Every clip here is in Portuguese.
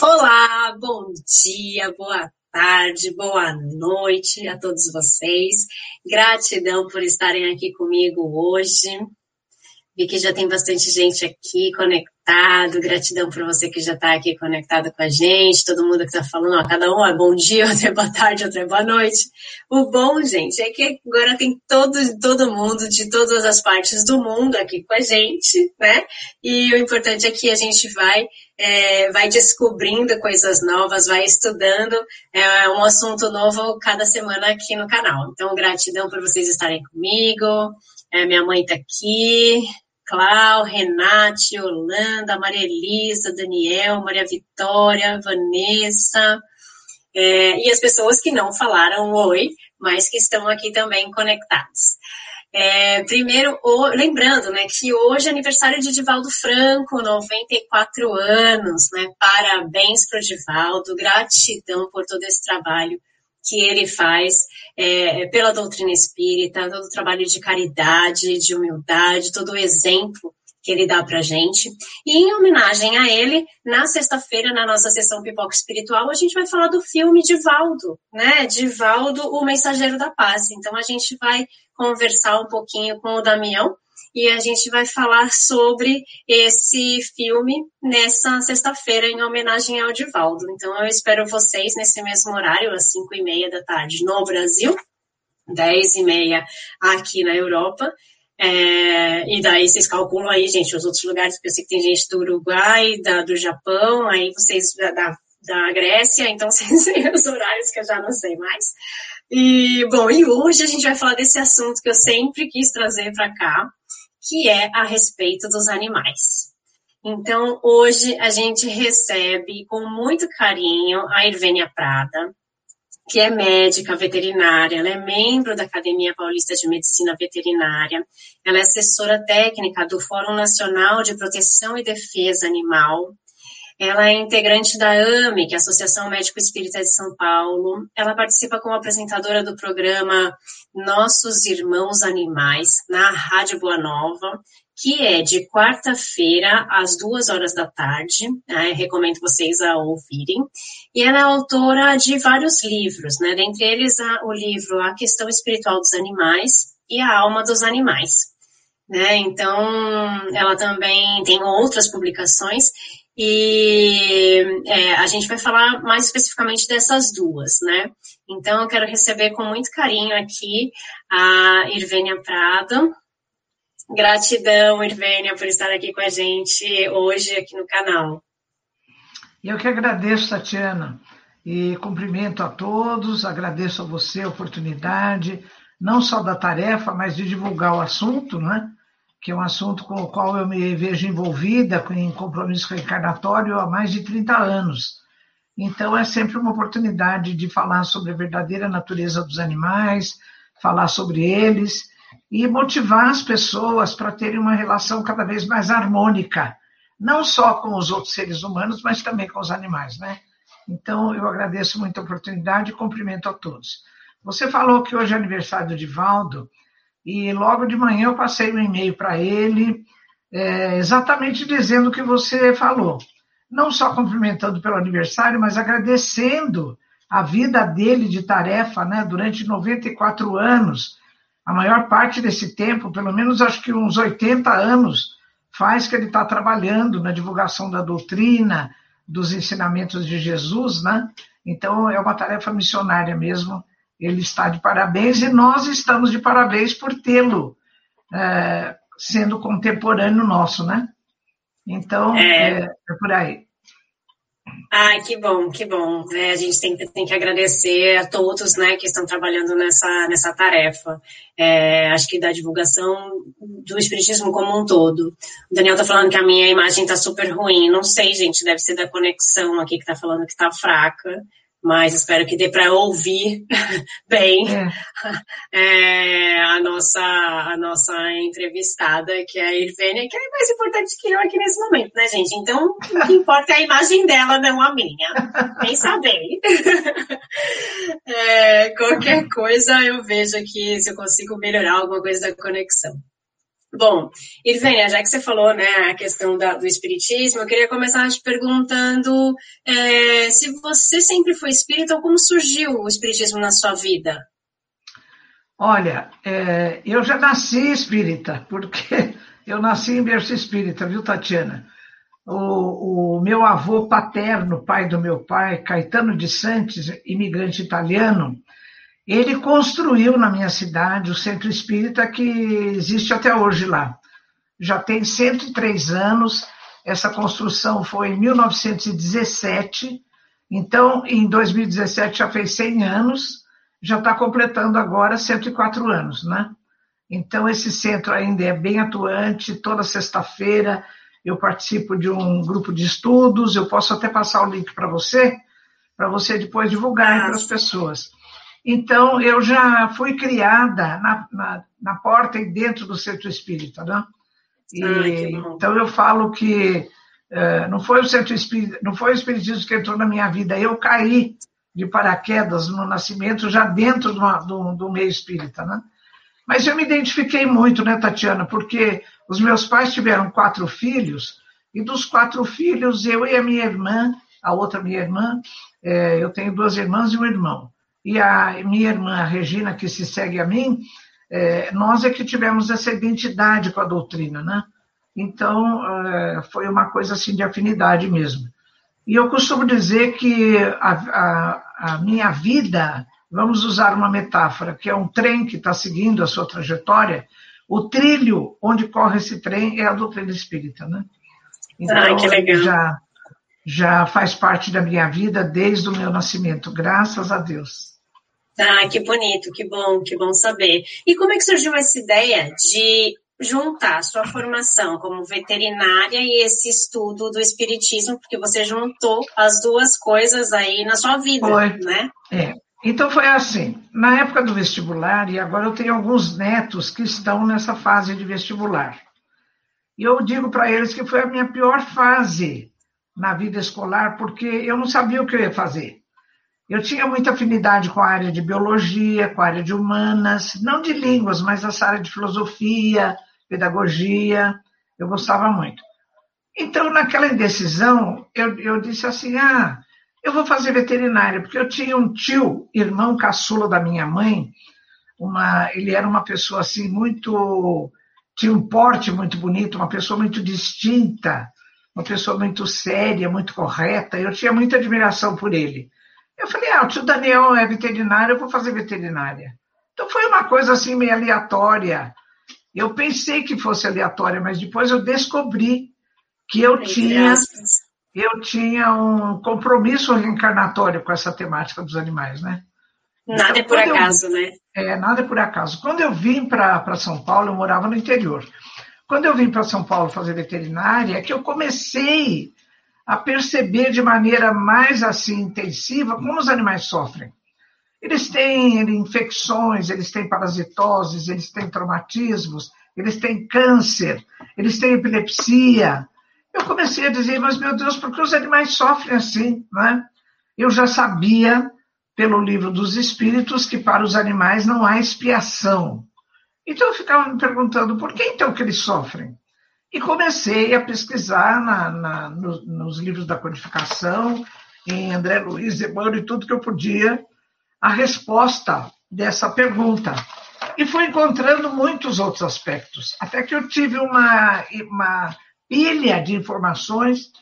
Olá, bom dia, boa tarde, boa noite a todos vocês. Gratidão por estarem aqui comigo hoje. Vi que já tem bastante gente aqui Gratidão por você que já está aqui conectado com a gente. Todo mundo que está falando, ó, cada um é bom dia, outro é boa tarde, outro é boa noite. O bom, gente, é que agora tem todo, todo mundo de todas as partes do mundo aqui com a gente, né? E o importante é que a gente vai, é, vai descobrindo coisas novas, vai estudando é, um assunto novo cada semana aqui no canal. Então, gratidão por vocês estarem comigo. É, minha mãe está aqui, Clau, Renate, Holanda, Maria Elisa, Daniel, Maria Vitória, Vanessa, é, e as pessoas que não falaram oi, mas que estão aqui também conectados. É, primeiro, o, lembrando né, que hoje é aniversário de Divaldo Franco, 94 anos, né? Parabéns para o Divaldo, gratidão por todo esse trabalho que ele faz é, pela doutrina espírita, todo o trabalho de caridade, de humildade, todo o exemplo que ele dá para gente. E em homenagem a ele, na sexta-feira, na nossa sessão Pipoca Espiritual, a gente vai falar do filme de Valdo, né? De Valdo, o Mensageiro da Paz. Então a gente vai conversar um pouquinho com o Damião e a gente vai falar sobre esse filme nessa sexta-feira em homenagem ao Divaldo. Então eu espero vocês nesse mesmo horário, às 5 e meia da tarde no Brasil, 10 e meia aqui na Europa. É, e daí vocês calculam aí, gente, os outros lugares, porque eu sei que tem gente do Uruguai, da, do Japão, aí vocês da, da Grécia, então vocês têm os horários que eu já não sei mais. E, bom, e hoje a gente vai falar desse assunto que eu sempre quis trazer para cá, que é a respeito dos animais. Então, hoje a gente recebe com muito carinho a Irvênia Prada, que é médica veterinária, ela é membro da Academia Paulista de Medicina Veterinária, ela é assessora técnica do Fórum Nacional de Proteção e Defesa Animal, ela é integrante da AME, que é a Associação Médico Espírita de São Paulo. Ela participa como apresentadora do programa Nossos Irmãos Animais, na Rádio Boa Nova, que é de quarta-feira às duas horas da tarde. Né? Recomendo vocês a ouvirem. E ela é autora de vários livros, né? dentre eles o livro A Questão Espiritual dos Animais e A Alma dos Animais. Né? Então, ela também tem outras publicações e é, a gente vai falar mais especificamente dessas duas, né? Então, eu quero receber com muito carinho aqui a Irvênia Prado. Gratidão, Irvênia, por estar aqui com a gente hoje aqui no canal. Eu que agradeço, Tatiana, e cumprimento a todos, agradeço a você a oportunidade, não só da tarefa, mas de divulgar o assunto, né? Que é um assunto com o qual eu me vejo envolvida em compromisso reencarnatório há mais de 30 anos. Então, é sempre uma oportunidade de falar sobre a verdadeira natureza dos animais, falar sobre eles e motivar as pessoas para terem uma relação cada vez mais harmônica, não só com os outros seres humanos, mas também com os animais, né? Então, eu agradeço muito a oportunidade e cumprimento a todos. Você falou que hoje é aniversário do Divaldo, e logo de manhã eu passei um e-mail para ele, é, exatamente dizendo o que você falou. Não só cumprimentando pelo aniversário, mas agradecendo a vida dele de tarefa, né, durante 94 anos. A maior parte desse tempo, pelo menos acho que uns 80 anos, faz que ele está trabalhando na divulgação da doutrina, dos ensinamentos de Jesus, né? Então é uma tarefa missionária mesmo ele está de parabéns e nós estamos de parabéns por tê-lo é, sendo contemporâneo nosso, né? Então, é, é, é por aí. Ah, que bom, que bom. É, a gente tem, tem que agradecer a todos né, que estão trabalhando nessa, nessa tarefa. É, acho que da divulgação do Espiritismo como um todo. O Daniel está falando que a minha imagem está super ruim. Não sei, gente, deve ser da conexão aqui que está falando que está fraca mas espero que dê para ouvir bem é. É, a, nossa, a nossa entrevistada, que é a Irvênia, que é mais importante que eu aqui nesse momento, né, gente? Então, o que importa é a imagem dela, não a minha. Nem saber. É, qualquer coisa eu vejo aqui se eu consigo melhorar alguma coisa da conexão. Bom, Irvênia, já que você falou né, a questão da, do espiritismo, eu queria começar te perguntando é, se você sempre foi espírita ou como surgiu o espiritismo na sua vida? Olha, é, eu já nasci espírita, porque eu nasci em berço espírita, viu, Tatiana? O, o, meu avô paterno, pai do meu pai, Caetano de Santos, imigrante italiano, ele construiu na minha cidade o centro espírita que existe até hoje lá. Já tem 103 anos, essa construção foi em 1917, então em 2017 já fez 100 anos, já está completando agora 104 anos, né? Então esse centro ainda é bem atuante, toda sexta-feira eu participo de um grupo de estudos, eu posso até passar o link para você, para você depois divulgar para as pessoas. Então, eu já fui criada na, na, na porta e dentro do centro espírita, né? E, ah, então, eu falo que uh, não foi o centro espírita, não foi o espiritismo que entrou na minha vida, eu caí de paraquedas no nascimento, já dentro do, do, do meio espírita, né? Mas eu me identifiquei muito, né, Tatiana? Porque os meus pais tiveram quatro filhos, e dos quatro filhos, eu e a minha irmã, a outra minha irmã, é, eu tenho duas irmãs e um irmão e a minha irmã Regina, que se segue a mim, é, nós é que tivemos essa identidade com a doutrina, né? Então, é, foi uma coisa assim de afinidade mesmo. E eu costumo dizer que a, a, a minha vida, vamos usar uma metáfora, que é um trem que está seguindo a sua trajetória, o trilho onde corre esse trem é a doutrina espírita, né? Então, Ai, que legal. Já, já faz parte da minha vida desde o meu nascimento, graças a Deus. Ah, que bonito, que bom, que bom saber. E como é que surgiu essa ideia de juntar sua formação como veterinária e esse estudo do espiritismo, porque você juntou as duas coisas aí na sua vida, foi. né? É. Então foi assim, na época do vestibular, e agora eu tenho alguns netos que estão nessa fase de vestibular. E eu digo para eles que foi a minha pior fase na vida escolar, porque eu não sabia o que eu ia fazer. Eu tinha muita afinidade com a área de biologia, com a área de humanas, não de línguas, mas essa área de filosofia, pedagogia, eu gostava muito. Então, naquela indecisão, eu, eu disse assim: ah, eu vou fazer veterinária, porque eu tinha um tio, irmão caçula da minha mãe, uma, ele era uma pessoa assim muito. tinha um porte muito bonito, uma pessoa muito distinta, uma pessoa muito séria, muito correta. Eu tinha muita admiração por ele. Eu falei, ah, o tio Daniel é veterinário, eu vou fazer veterinária. Então foi uma coisa assim meio aleatória. Eu pensei que fosse aleatória, mas depois eu descobri que eu tinha eu tinha um compromisso reencarnatório com essa temática dos animais, né? Nada então, é por acaso, eu, né? É, nada é por acaso. Quando eu vim para São Paulo, eu morava no interior. Quando eu vim para São Paulo fazer veterinária, é que eu comecei a perceber de maneira mais assim intensiva como os animais sofrem. Eles têm infecções, eles têm parasitoses, eles têm traumatismos, eles têm câncer, eles têm epilepsia. Eu comecei a dizer, mas meu Deus, por que os animais sofrem assim? Né? Eu já sabia, pelo livro dos Espíritos, que para os animais não há expiação. Então eu ficava me perguntando, por que então que eles sofrem? E comecei a pesquisar na, na, nos, nos, livros da codificação, em André Luiz, Emmanuel e tudo que eu podia, a resposta dessa pergunta. E fui encontrando muitos outros aspectos, até que eu tive uma, uma pilha de informações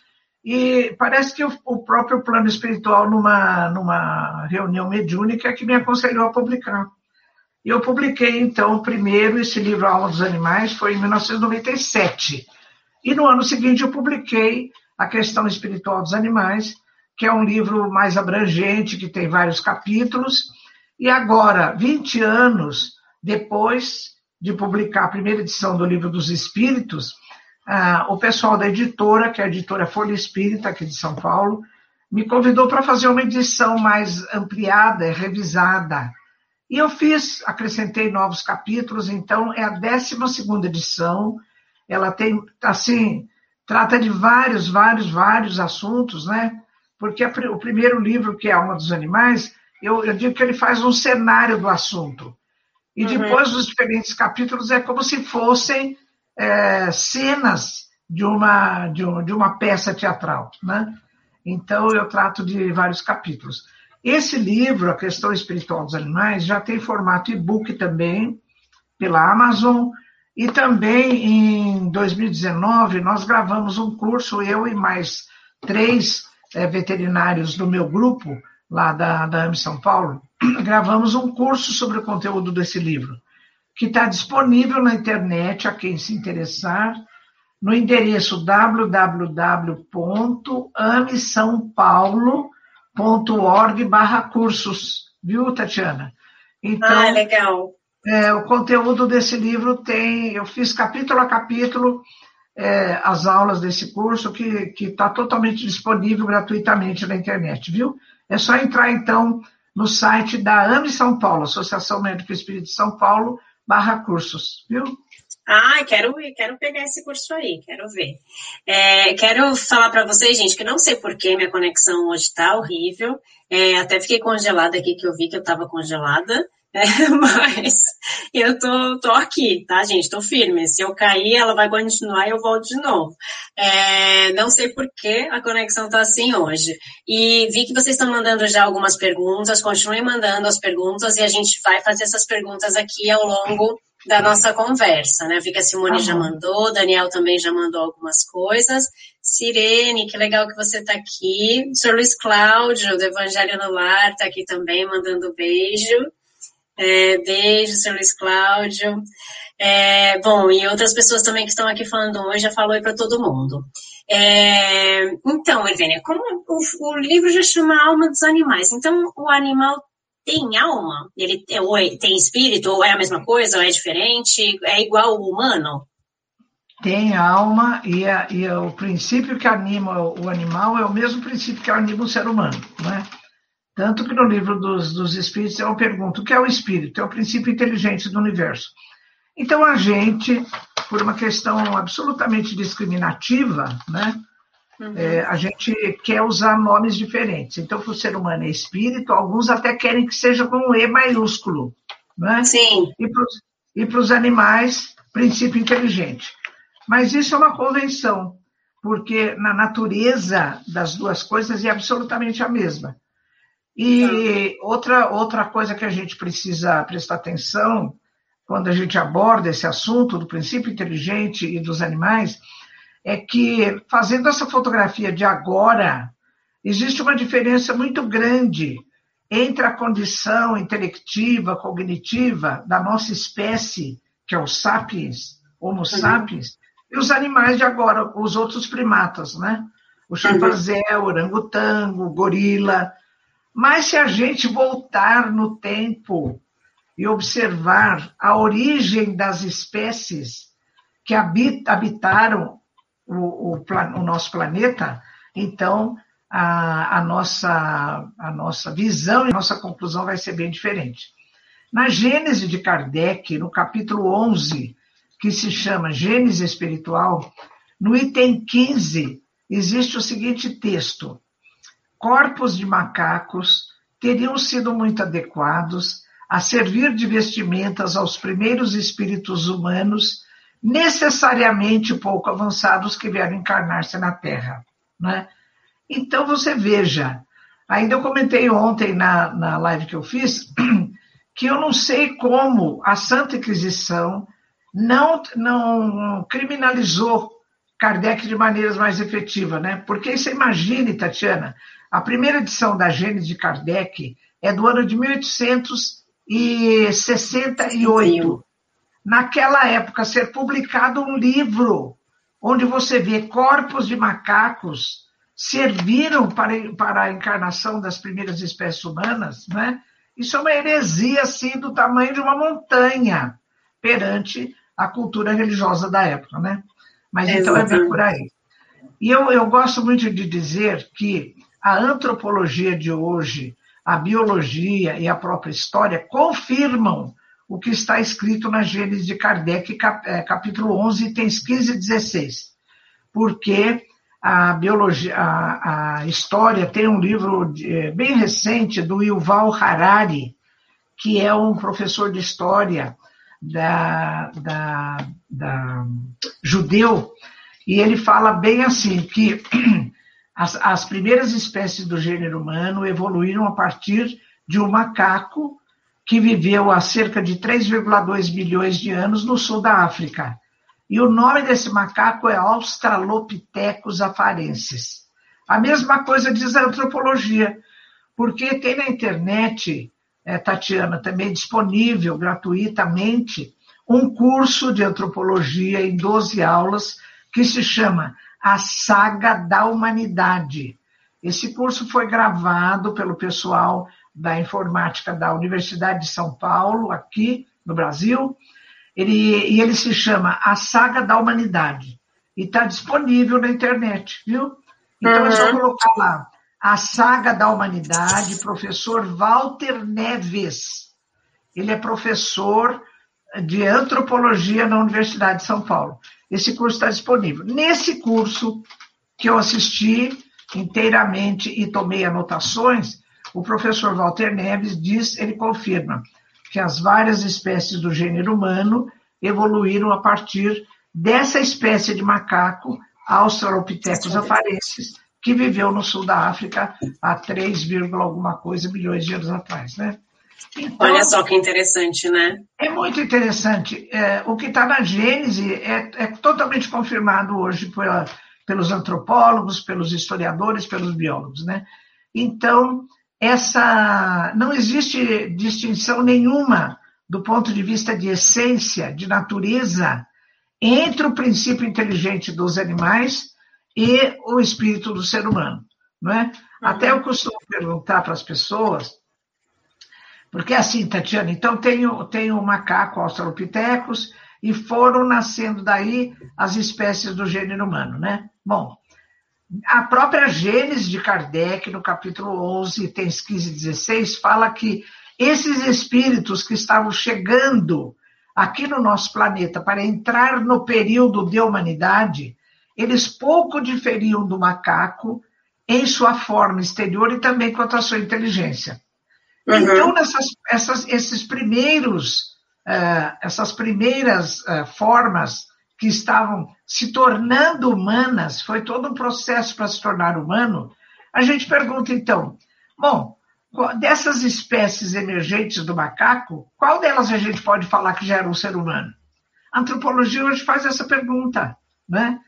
e parece que o, o próprio plano espiritual, numa, numa reunião mediúnica, que me aconselhou a publicar. E eu publiquei, então, primeiro, esse livro, A Alma dos Animais, foi em 1997. E no ano seguinte eu publiquei A Questão Espiritual dos Animais, que é um livro mais abrangente, que tem vários capítulos. E agora, 20 anos depois de publicar a primeira edição do Livro dos Espíritos, ah, o pessoal da editora, que é a editora Folha Espírita, aqui de São Paulo, me convidou para fazer uma edição mais ampliada, revisada, e eu fiz, acrescentei novos capítulos, então é a 12 edição. Ela tem, assim, trata de vários, vários, vários assuntos, né? Porque o primeiro livro, que é Alma dos Animais, eu, eu digo que ele faz um cenário do assunto. E uhum. depois os diferentes capítulos é como se fossem é, cenas de uma, de, um, de uma peça teatral. Né? Então, eu trato de vários capítulos. Esse livro, A Questão Espiritual dos Animais, já tem formato e-book também, pela Amazon, e também em 2019 nós gravamos um curso, eu e mais três é, veterinários do meu grupo, lá da, da AME São Paulo, gravamos um curso sobre o conteúdo desse livro, que está disponível na internet a quem se interessar, no endereço www.amesaopaulo.org barra cursos, viu, Tatiana? Então, ah, legal. É, o conteúdo desse livro tem, eu fiz capítulo a capítulo é, as aulas desse curso que está totalmente disponível gratuitamente na internet, viu? É só entrar então no site da AME São Paulo, Associação Médico Espírita de São Paulo, barra cursos, viu? Ah, quero, quero pegar esse curso aí, quero ver. É, quero falar para vocês, gente, que não sei por que minha conexão hoje está horrível. É, até fiquei congelada aqui, que eu vi que eu estava congelada. É, mas eu tô, tô aqui, tá, gente? Tô firme. Se eu cair, ela vai continuar e eu volto de novo. É, não sei por que a conexão tá assim hoje. E vi que vocês estão mandando já algumas perguntas, continuem mandando as perguntas e a gente vai fazer essas perguntas aqui ao longo da nossa conversa, né? Vi que a Simone já mandou, Daniel também já mandou algumas coisas. Sirene, que legal que você está aqui. O Sr. Luiz Cláudio, do Evangelho no Lar, está aqui também, mandando beijo. É, beijo, Sr. Luiz Cláudio. É, bom, e outras pessoas também que estão aqui falando hoje, já falou aí para todo mundo. É, então, Evênia, como o, o, livro já chama Alma dos Animais, então o animal tem alma? Ele é, ou é, tem espírito? Ou é a mesma coisa? Ou é diferente? É igual o humano? Tem alma e, e o princípio que anima o animal é o mesmo princípio que anima o ser humano, não é? Tanto que no livro dos, dos Espíritos eu pergunto o que é o espírito? É o princípio inteligente do universo. Então a gente, por uma questão absolutamente discriminativa, né? Uhum. É, a gente quer usar nomes diferentes. Então, para o ser humano é espírito, alguns até querem que seja com um E maiúsculo. Né? Sim. E para os animais, princípio inteligente. Mas isso é uma convenção, porque na natureza das duas coisas é absolutamente a mesma. E outra, outra coisa que a gente precisa prestar atenção quando a gente aborda esse assunto do princípio inteligente e dos animais é que, fazendo essa fotografia de agora, existe uma diferença muito grande entre a condição intelectiva, cognitiva da nossa espécie, que é o sapiens, Homo uhum. sapiens, e os animais de agora, os outros primatas, né? O chimpanzé, o orangotango, o gorila, mas se a gente voltar no tempo e observar a origem das espécies que habitaram o, o, o nosso planeta, então a, a, nossa, a nossa visão e a nossa conclusão vai ser bem diferente. Na Gênese de Kardec, no capítulo 11, que se chama Gênese Espiritual, no item 15, existe o seguinte texto: corpos de macacos teriam sido muito adequados a servir de vestimentas aos primeiros espíritos humanos, necessariamente pouco avançados que vieram encarnar-se na Terra. Né? Então, você veja, ainda eu comentei ontem na, na live que eu fiz, que eu não sei como a Santa Inquisição não, não criminalizou Kardec de maneiras mais efetivas, né? Porque você imagine, Tatiana, a primeira edição da Gênesis de Kardec é do ano de 1868. Naquela época, ser publicado um livro onde você vê corpos de macacos serviram para, para a encarnação das primeiras espécies humanas, né? Isso é uma heresia, assim, do tamanho de uma montanha perante a cultura religiosa da época, né? Mas é então é bem por aí. E eu, eu gosto muito de dizer que a antropologia de hoje, a biologia e a própria história confirmam o que está escrito na Gênesis de Kardec, é, capítulo 11, itens 15 e 16. Porque a biologia, a, a história tem um livro de, é, bem recente do Yuval Harari, que é um professor de história da, da, da judeu, e ele fala bem assim, que as, as primeiras espécies do gênero humano evoluíram a partir de um macaco que viveu há cerca de 3,2 milhões de anos no sul da África. E o nome desse macaco é Australopithecus afarensis. A mesma coisa diz a antropologia, porque tem na internet, é, Tatiana, também disponível gratuitamente, um curso de antropologia em 12 aulas que se chama A Saga da Humanidade. Esse curso foi gravado pelo pessoal da informática da Universidade de São Paulo, aqui no Brasil, ele, e ele se chama A Saga da Humanidade. E está disponível na internet, viu? Então uhum. é só colocar lá. A Saga da Humanidade, professor Walter Neves. Ele é professor de antropologia na Universidade de São Paulo. Esse curso está disponível. Nesse curso que eu assisti inteiramente e tomei anotações, o professor Walter Neves diz, ele confirma, que as várias espécies do gênero humano evoluíram a partir dessa espécie de macaco, Australopithecus afarensis, que viveu no sul da África há 3, alguma coisa milhões de anos atrás, né? Então, Olha só que interessante, né? É muito interessante. É, o que está na Gênese é, é, totalmente confirmado hoje pela, pelos antropólogos, pelos historiadores, pelos biólogos, né? Então, essa não existe distinção nenhuma do ponto de vista de essência, de natureza, entre o princípio inteligente dos animais e o espírito do ser humano, não é? Uhum. Até eu costumo perguntar para as pessoas, porque é assim, Tatiana, então tem, tem o macaco Australopithecus e foram nascendo daí as espécies do gênero humano, né? Bom, a própria Gênesis de Kardec, no capítulo 11, itens 15 e 16, fala que esses espíritos que estavam chegando aqui no nosso planeta para entrar no período de humanidade, eles pouco diferiam do macaco em sua forma exterior e também quanto à sua inteligência. Uhum. Então, nessas, essas, esses primeiros, uh, essas primeiras uh, formas que estavam se tornando humanas, foi todo um processo para se tornar humano, a gente pergunta então, bom, dessas espécies emergentes do macaco, qual delas a gente pode falar que já era um ser humano? A antropologia hoje faz essa pergunta, né?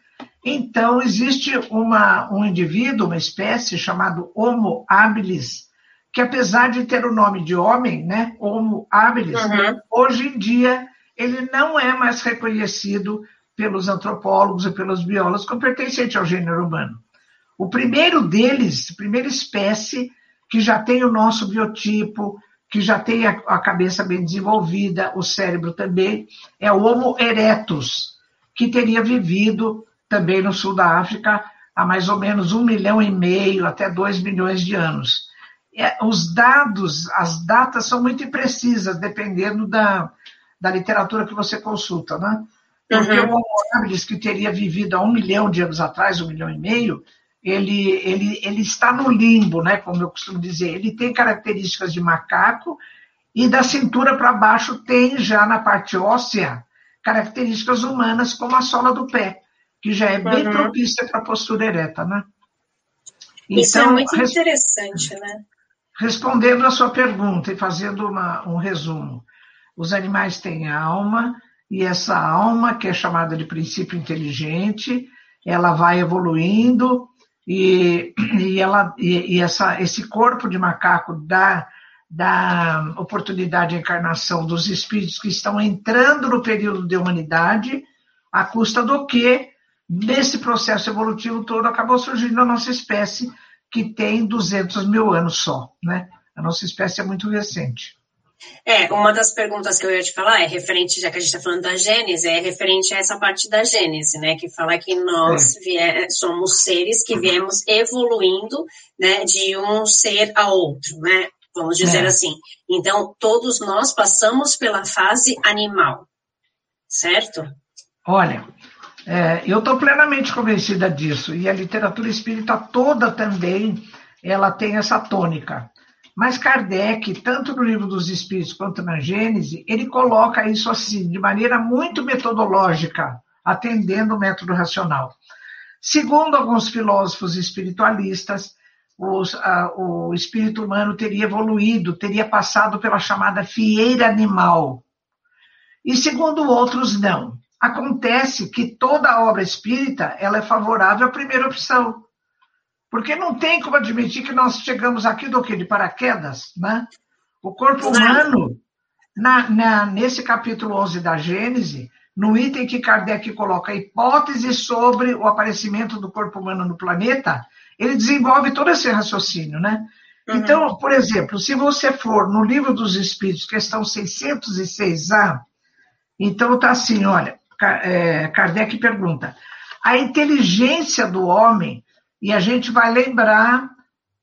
Então, existe uma, um indivíduo, uma espécie chamado Homo habilis, que apesar de ter o nome de homem, né, Homo habilis, uhum. hoje em dia ele não é mais reconhecido pelos antropólogos e pelos biólogos como pertencente ao gênero humano. O primeiro deles, a primeira espécie que já tem o nosso biotipo, que já tem a, a cabeça bem desenvolvida, o cérebro também, é o Homo erectus, que teria vivido também no sul da África há mais ou menos um milhão e meio até dois milhões de anos. É, os dados, as datas são muito imprecisas, dependendo da, da literatura que você consulta, né? Porque uhum. Habilis, que teria vivido há um milhão de anos atrás, um milhão e meio, ele, ele, ele está no limbo, né, como eu costumo dizer. Ele tem características de macaco e da cintura para baixo tem já na parte óssea características humanas, como a sola do pé, que já é bem uhum. propícia para a postura ereta, né? Então, Isso é então, muito interessante, né? Respondendo a sua pergunta e fazendo uma, um resumo, os animais têm alma, e essa alma, que é chamada de princípio inteligente, ela vai evoluindo e, e, ela, e, e essa, esse corpo de macaco dá, dá oportunidade de encarnação dos espíritos que estão entrando no período de humanidade, à custa do que, nesse processo evolutivo todo, acabou surgindo a nossa espécie, que tem 200 mil anos só. Né? A nossa espécie é muito recente. É, uma das perguntas que eu ia te falar é referente, já que a gente está falando da Gênese, é referente a essa parte da Gênese, né? Que fala que nós é. vier, somos seres que viemos evoluindo, né? De um ser a outro, né? Vamos dizer é. assim. Então, todos nós passamos pela fase animal, certo? Olha, é, eu estou plenamente convencida disso, e a literatura espírita toda também, ela tem essa tônica. Mas Kardec, tanto no livro dos Espíritos quanto na Gênese, ele coloca isso assim, de maneira muito metodológica, atendendo o método racional. Segundo alguns filósofos espiritualistas, os, a, o espírito humano teria evoluído, teria passado pela chamada fieira animal. E segundo outros, não. Acontece que toda obra espírita ela é favorável à primeira opção. Porque não tem como admitir que nós chegamos aqui do quê? De paraquedas, né? O corpo humano, na, na, nesse capítulo 11 da Gênese, no item que Kardec coloca a hipótese sobre o aparecimento do corpo humano no planeta, ele desenvolve todo esse raciocínio, né? Uhum. Então, por exemplo, se você for no Livro dos Espíritos, questão 606A, então está assim, olha, é, Kardec pergunta, a inteligência do homem, e a gente vai lembrar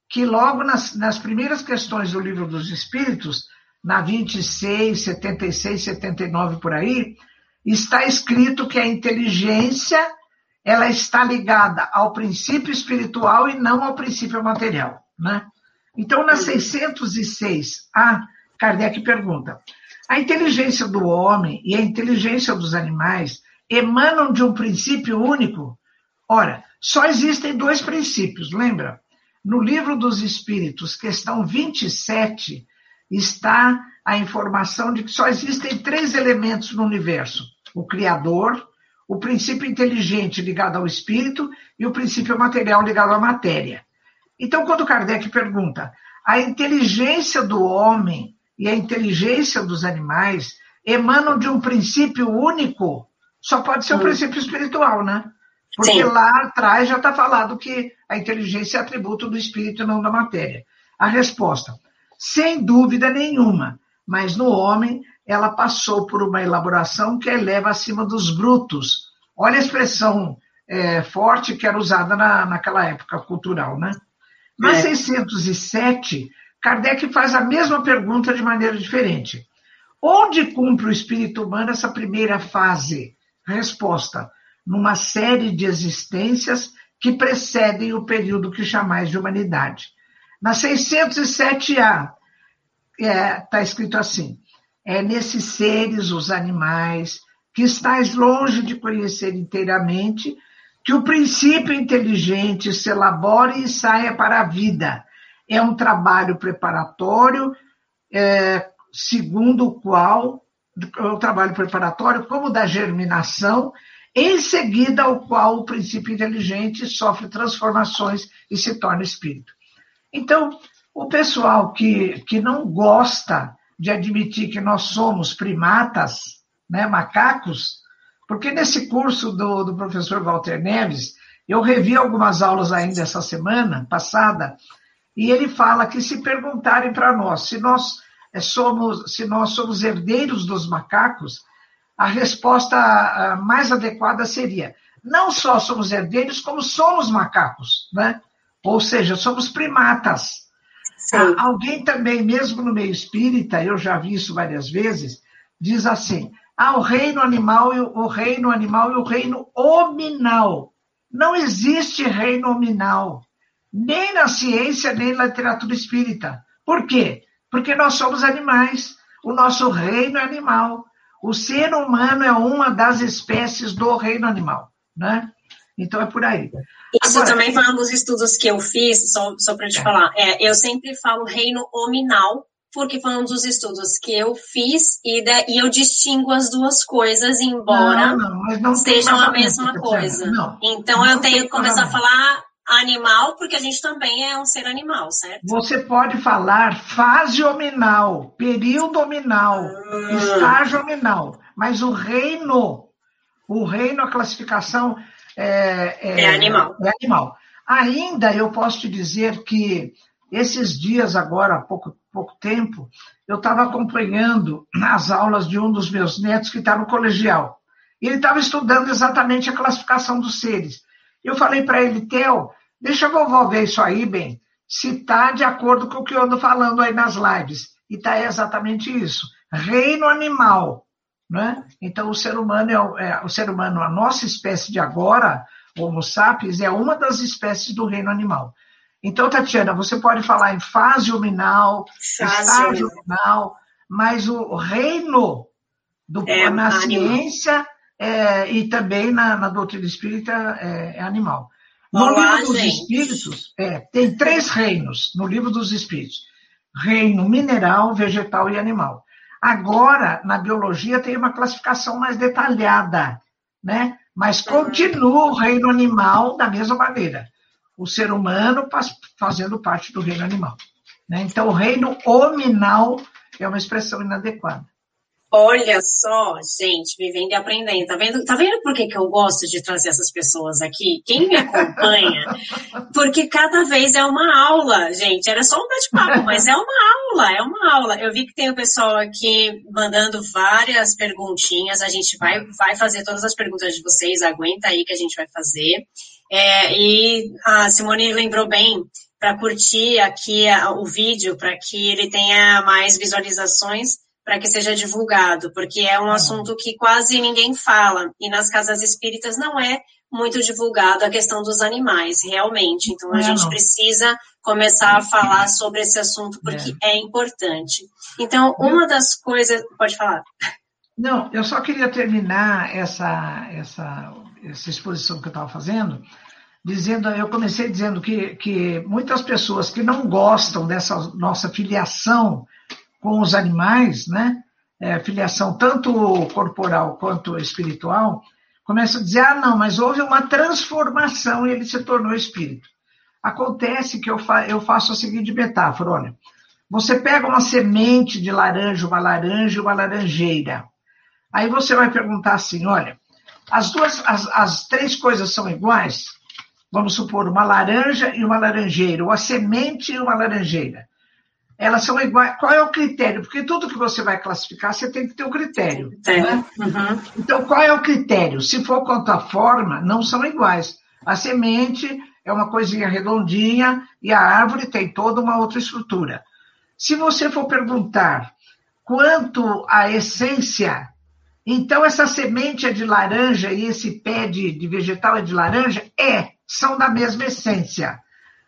que logo nas, nas primeiras questões do Livro dos Espíritos, na 26, 76, 79 por aí, está escrito que a inteligência ela está ligada ao princípio espiritual e não ao princípio material, né? Então, na 606, a Kardec pergunta: a inteligência do homem e a inteligência dos animais emanam de um princípio único? Ora, só existem dois princípios, lembra? No livro dos Espíritos, questão 27, está a informação de que só existem três elementos no universo: o Criador, o princípio inteligente ligado ao espírito e o princípio material ligado à matéria. Então, quando Kardec pergunta, a inteligência do homem e a inteligência dos animais emanam de um princípio único, só pode ser um princípio espiritual, né? Porque Sim. lá atrás já está falado que a inteligência é atributo do espírito e não da matéria. A resposta, sem dúvida nenhuma, mas no homem ela passou por uma elaboração que eleva acima dos brutos. Olha a expressão é, forte que era usada na, naquela época cultural, né? Na é. 607, Kardec faz a mesma pergunta de maneira diferente. Onde cumpre o espírito humano essa primeira fase? Resposta: numa série de existências que precedem o período que chamais de humanidade. Na 607A, está é, tá escrito assim: é nesses seres, os animais, que estás longe de conhecer inteiramente, que o princípio inteligente se elabore e saia para a vida. É um trabalho preparatório, é, segundo o qual, o trabalho preparatório, como da germinação, em seguida ao qual o princípio inteligente sofre transformações e se torna espírito. Então, o pessoal que, que não gosta de admitir que nós somos primatas, né, macacos, porque nesse curso do, do professor Walter Neves, eu revi algumas aulas ainda essa semana passada, e ele fala que se perguntarem para nós se nós eh, somos se nós somos herdeiros dos macacos, a resposta mais adequada seria: não só somos herdeiros, como somos macacos, né? Ou seja, somos primatas. Ah, alguém também, mesmo no meio espírita, eu já vi isso várias vezes, diz assim: ah, o reino animal e o reino animal e o reino hominal. Não existe reino hominal, nem na ciência, nem na literatura espírita. Por quê? Porque nós somos animais. O nosso reino é animal. O ser humano é uma das espécies do reino animal, né? Então é por aí. Isso Agora, também foi um dos estudos que eu fiz, só, só para te é. falar. É, eu sempre falo reino hominal, porque foi um dos estudos que eu fiz e, de, e eu distingo as duas coisas, embora não, não, não sejam a mesma coisa. então eu tenho que começar a falar animal, porque a gente também é um ser animal, certo? Você pode falar fase hominal, período hominal, hum. estágio hominal, mas o reino, o reino, a classificação é, é, é animal. É animal. Ainda eu posso te dizer que esses dias, agora, há pouco, pouco tempo, eu estava acompanhando as aulas de um dos meus netos que está no colegial. Ele estava estudando exatamente a classificação dos seres. Eu falei para ele, Theo, deixa a vovó ver isso aí, bem, se está de acordo com o que eu ando falando aí nas lives. E está exatamente isso. Reino animal. Né? Então, o ser humano é, é, o ser humano, a nossa espécie de agora, Homo sapiens, é uma das espécies do reino animal. Então, Tatiana, você pode falar em fase luminal, estágio luminal, mas o reino do, é, na animal. ciência é, e também na, na doutrina espírita é, é animal. No Olá, livro dos gente. espíritos, é, tem três reinos no livro dos espíritos: reino mineral, vegetal e animal. Agora, na biologia, tem uma classificação mais detalhada, né? Mas uhum. continua o reino animal da mesma maneira. O ser humano fazendo parte do reino animal. Né? Então, o reino hominal é uma expressão inadequada. Olha só, gente, vivendo e aprendendo. Tá vendo, tá vendo por que, que eu gosto de trazer essas pessoas aqui? Quem me acompanha? Porque cada vez é uma aula, gente. Era só um bate-papo, mas é uma aula, é uma aula. Eu vi que tem o pessoal aqui mandando várias perguntinhas. A gente vai, vai fazer todas as perguntas de vocês. Aguenta aí que a gente vai fazer. É, e a Simone lembrou bem para curtir aqui o vídeo, para que ele tenha mais visualizações para que seja divulgado, porque é um assunto que quase ninguém fala, e nas casas espíritas não é muito divulgado a questão dos animais, realmente. Então a gente precisa começar a falar sobre esse assunto porque é, é importante. Então, uma das coisas. Pode falar. Não, eu só queria terminar essa, essa, essa exposição que eu estava fazendo, dizendo, eu comecei dizendo que, que muitas pessoas que não gostam dessa nossa filiação com os animais, né? É, filiação tanto corporal quanto espiritual, começa a dizer: ah, não, mas houve uma transformação e ele se tornou espírito. Acontece que eu, fa eu faço a seguinte metáfora: olha, você pega uma semente de laranja, uma laranja e uma laranjeira. Aí você vai perguntar assim: olha, as duas, as, as três coisas são iguais? Vamos supor, uma laranja e uma laranjeira, ou a semente e uma laranjeira elas são iguais. Qual é o critério? Porque tudo que você vai classificar, você tem que ter um critério. Né? Uhum. Então, qual é o critério? Se for quanto à forma, não são iguais. A semente é uma coisinha redondinha e a árvore tem toda uma outra estrutura. Se você for perguntar quanto à essência, então essa semente é de laranja e esse pé de, de vegetal é de laranja? É, são da mesma essência.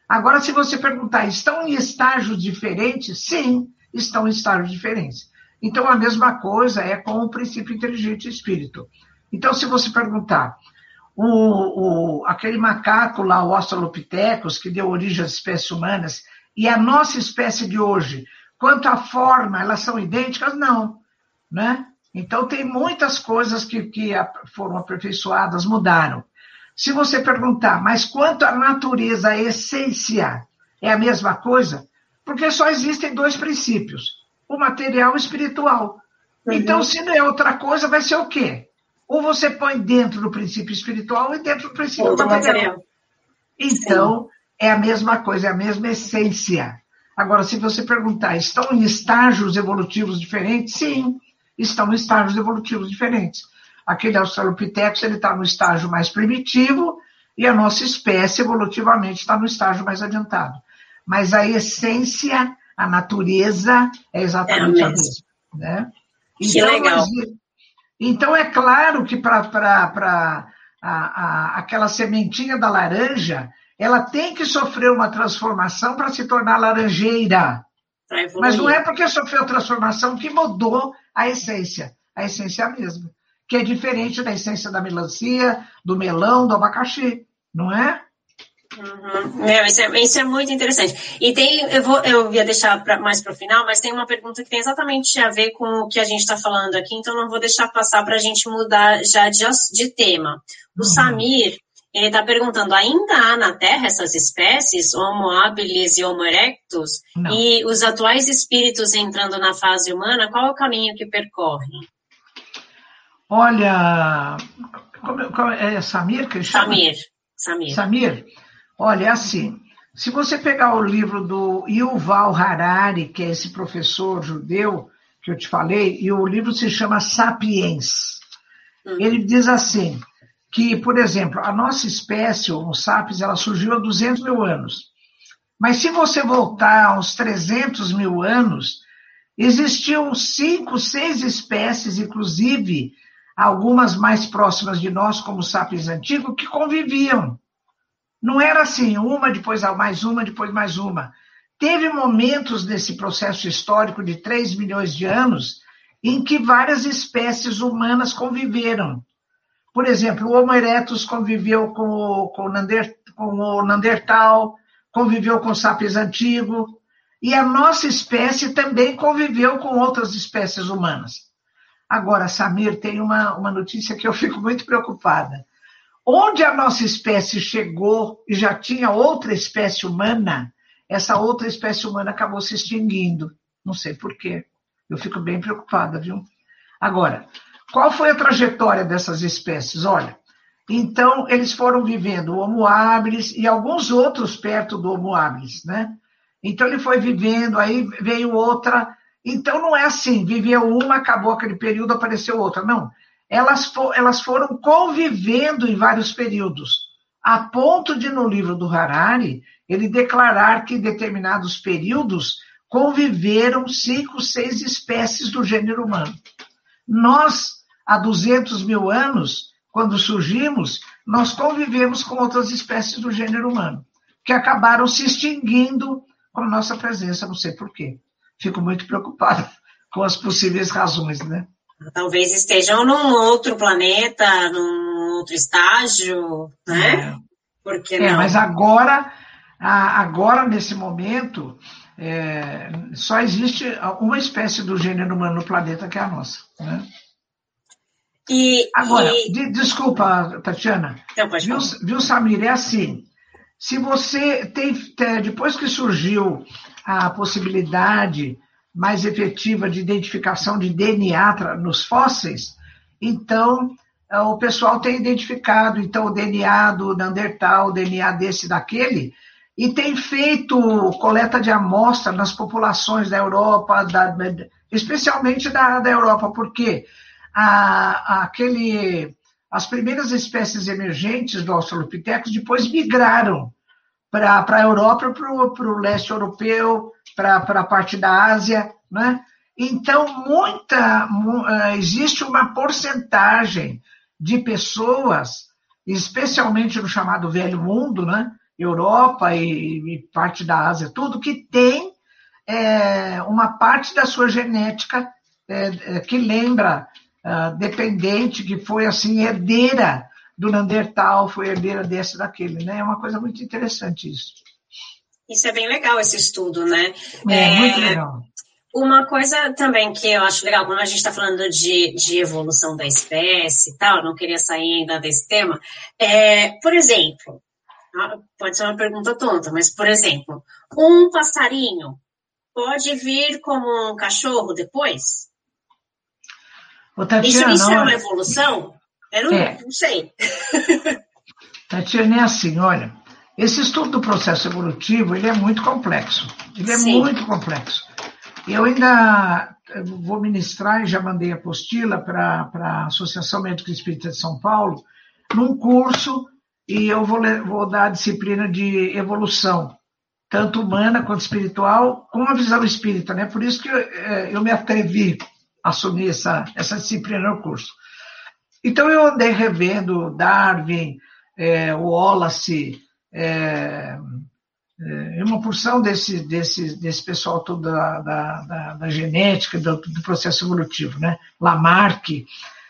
Agora, se você perguntar, estão em estágios diferentes? Sim, estão em estágios diferentes. Então, a mesma coisa é com o princípio inteligente espírito. Então, se você perguntar, o, o, aquele macaco lá, o Australopithecus, que deu origem às espécies humanas, e a nossa espécie de hoje, quanto à forma, elas são idênticas? Não. Né? Então, tem muitas coisas que, que foram aperfeiçoadas, mudaram. Se você perguntar, mas quanto à natureza, a essência é a mesma coisa? Porque só existem dois princípios, o material e o espiritual. Uhum. Então, se não é outra coisa, vai ser o quê? Ou você põe dentro do princípio espiritual e dentro do princípio material. material. Então, Sim. é a mesma coisa, é a mesma essência. Agora, se você perguntar, estão em estágios evolutivos diferentes? Sim, estão em estágios evolutivos diferentes. Aquele Australopithecus ele está no estágio mais primitivo e a nossa espécie evolutivamente está no estágio mais adiantado. Mas a essência, a natureza é exatamente é a mesma. Né? Então, que legal. então é claro que para aquela sementinha da laranja, ela tem que sofrer uma transformação para se tornar laranjeira. Mas não é porque sofreu transformação que mudou a essência. A essência é a mesma que é diferente da essência da melancia, do melão, do abacaxi, não é? Uhum. Meu, isso, é, isso é muito interessante. E tem, eu, vou, eu ia deixar pra, mais para o final, mas tem uma pergunta que tem exatamente a ver com o que a gente está falando aqui, então não vou deixar passar para a gente mudar já de, de tema. O uhum. Samir, ele está perguntando, ainda há na Terra essas espécies, Homo habilis e Homo erectus? Não. E os atuais espíritos entrando na fase humana, qual é o caminho que percorrem? Olha, como, como, é Samir que chama? Samir. Samir. Samir. Olha, é assim, se você pegar o livro do Yuval Harari, que é esse professor judeu que eu te falei, e o livro se chama Sapiens. Uhum. Ele diz assim, que, por exemplo, a nossa espécie, o Homo sapiens, ela surgiu há 200 mil anos. Mas se você voltar uns 300 mil anos, existiam cinco, seis espécies, inclusive algumas mais próximas de nós, como os sapiens antigos, que conviviam. Não era assim, uma, depois mais uma, depois mais uma. Teve momentos nesse processo histórico de 3 milhões de anos em que várias espécies humanas conviveram. Por exemplo, o Homo erectus conviveu com o, com o, Nander, com o Neandertal, conviveu com o sapiens antigo, e a nossa espécie também conviveu com outras espécies humanas. Agora, Samir, tem uma, uma notícia que eu fico muito preocupada. Onde a nossa espécie chegou e já tinha outra espécie humana, essa outra espécie humana acabou se extinguindo. Não sei por quê. Eu fico bem preocupada, viu? Agora, qual foi a trajetória dessas espécies? Olha, então eles foram vivendo o Homo habilis e alguns outros perto do Homo habilis, né? Então ele foi vivendo, aí veio outra. Então não é assim, viveu uma, acabou aquele período, apareceu outra. Não. Elas, for, elas foram convivendo em vários períodos, a ponto de, no livro do Harari, ele declarar que em determinados períodos conviveram cinco, seis espécies do gênero humano. Nós, há 200 mil anos, quando surgimos, nós convivemos com outras espécies do gênero humano, que acabaram se extinguindo com a nossa presença, não sei porquê. Fico muito preocupada com as possíveis razões, né? Talvez estejam num outro planeta, num outro estágio, né? É. Porque é, mas agora, agora nesse momento, é, só existe uma espécie do gênero humano no planeta que é a nossa, né? E, Agora, e... De, desculpa, Tatiana. Não, pode viu, viu, Samir? É assim. Se você tem, depois que surgiu a possibilidade mais efetiva de identificação de DNA nos fósseis, então é, o pessoal tem identificado então o DNA do Neandertal, o DNA desse daquele, e tem feito coleta de amostra nas populações da Europa, da, especialmente da, da Europa, porque a, a, aquele as primeiras espécies emergentes do Australopithecus depois migraram para a Europa, para o leste europeu, para a parte da Ásia, né? Então, muita, eh, existe uma porcentagem de pessoas, especialmente no chamado Velho Mundo, né? Europa e, e parte da Ásia, tudo que tem é, uma parte da sua genética é, que lembra uh, dependente, que foi assim herdeira do Neandertal, foi herdeira desse daquele, né? É uma coisa muito interessante isso. Isso é bem legal, esse estudo, né? É, é muito legal. Uma coisa também que eu acho legal, quando a gente está falando de, de evolução da espécie e tal, não queria sair ainda desse tema, é, por exemplo, ah, pode ser uma pergunta tonta, mas, por exemplo, um passarinho pode vir como um cachorro depois? Tatiana, isso, isso é uma evolução? Eu não, é. não sei. Tatiana, é assim, olha, esse estudo do processo evolutivo, ele é muito complexo. Ele é Sim. muito complexo. Eu ainda vou ministrar, e já mandei apostila para a Associação Médica Espírita de São Paulo, num curso, e eu vou, vou dar a disciplina de evolução, tanto humana quanto espiritual, com a visão espírita, né? Por isso que eu, é, eu me atrevi a assumir essa, essa disciplina no curso. Então eu andei revendo Darwin, é, Wallace, é, é, uma porção desse, desse, desse pessoal todo da, da, da, da genética, do, do, processo evolutivo, né? Lamarck.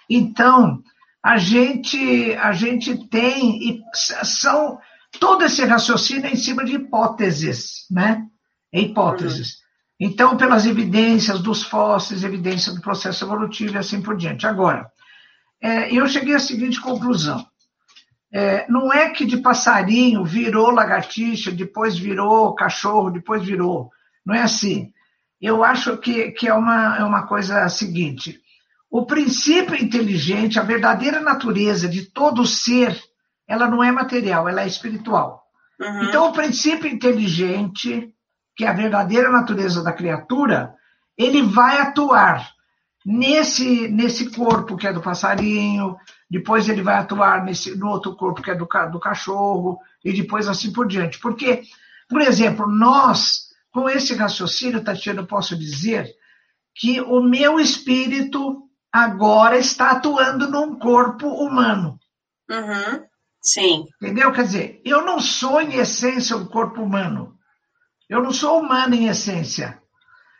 Então, a gente, a gente tem, e são todo esse raciocínio é em cima de hipóteses, né? É hipóteses. Uhum. Então, pelas evidências dos fósseis, evidência do processo evolutivo e assim por diante. Agora, é, eu cheguei à seguinte conclusão. É, não é que de passarinho virou lagartixa, depois virou cachorro, depois virou. Não é assim. Eu acho que, que é, uma, é uma coisa seguinte: o princípio inteligente, a verdadeira natureza de todo ser, ela não é material, ela é espiritual. Uhum. Então, o princípio inteligente, que é a verdadeira natureza da criatura, ele vai atuar nesse, nesse corpo que é do passarinho, depois ele vai atuar nesse, no outro corpo que é do, do cachorro, e depois assim por diante. Porque, por exemplo, nós, com esse raciocínio, Tatiana, eu posso dizer que o meu espírito agora está atuando num corpo humano. Uhum. Sim. Entendeu? Quer dizer, eu não sou em essência um corpo humano. Eu não sou humano em essência.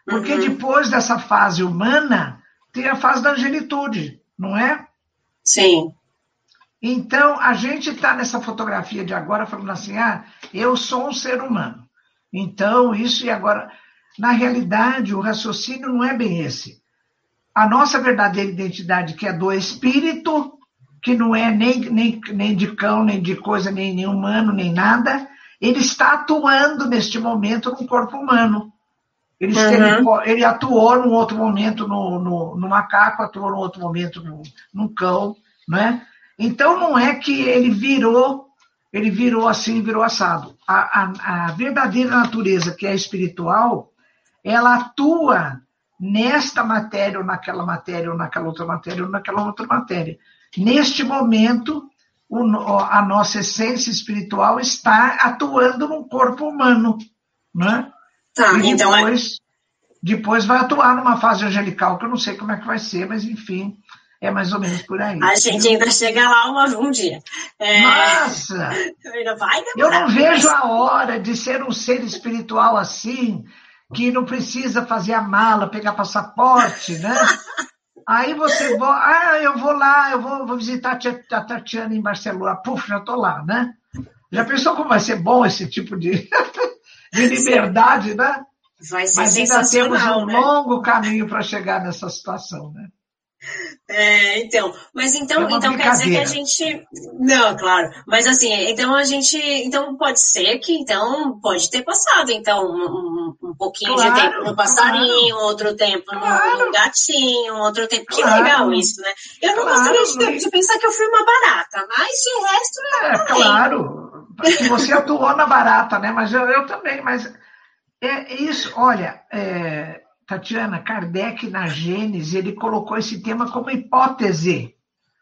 Porque uhum. depois dessa fase humana, tem a fase da angelitude, não é? Sim. Então, a gente está nessa fotografia de agora falando assim: ah, eu sou um ser humano. Então, isso e agora. Na realidade, o raciocínio não é bem esse. A nossa verdadeira identidade, que é do espírito, que não é nem, nem, nem de cão, nem de coisa, nem, nem humano, nem nada, ele está atuando neste momento no corpo humano. Ele, uhum. ele, ele atuou num outro momento no, no, no, macaco, atuou num outro momento no, no cão, né? Então não é que ele virou, ele virou assim, virou assado. A, a, a verdadeira natureza, que é espiritual, ela atua nesta matéria, ou naquela matéria, ou naquela outra matéria, ou naquela outra matéria. Neste momento, o, a nossa essência espiritual está atuando no corpo humano, né? Tá, e então é depois, depois vai atuar numa fase angelical, que eu não sei como é que vai ser, mas enfim, é mais ou menos por aí. A gente ainda chega lá uma, um dia. É... Nossa! vai eu não vejo a hora de ser um ser espiritual assim, que não precisa fazer a mala, pegar passaporte, né? Aí você vai, ah, eu vou lá, eu vou, vou visitar a Tatiana em Barcelona. Puf, já estou lá, né? Já pensou como vai ser bom esse tipo de, de liberdade, né? Vai ser Mas ainda temos um né? longo caminho para chegar nessa situação, né? É, então, mas então, é então quer dizer que a gente. Não, claro. Mas assim, então a gente. Então pode ser que então pode ter passado, então, um, um pouquinho claro, de tempo no passarinho, claro. outro tempo claro. no, gatinho, outro tempo. Que legal isso, né? Eu não gostaria de, de, pensar que eu fui uma barata, mas de resto. É, claro. Você atuou na barata, né? Mas eu, eu também, mas. É isso, olha, é, Tatiana, Kardec, na Gênese, ele colocou esse tema como hipótese.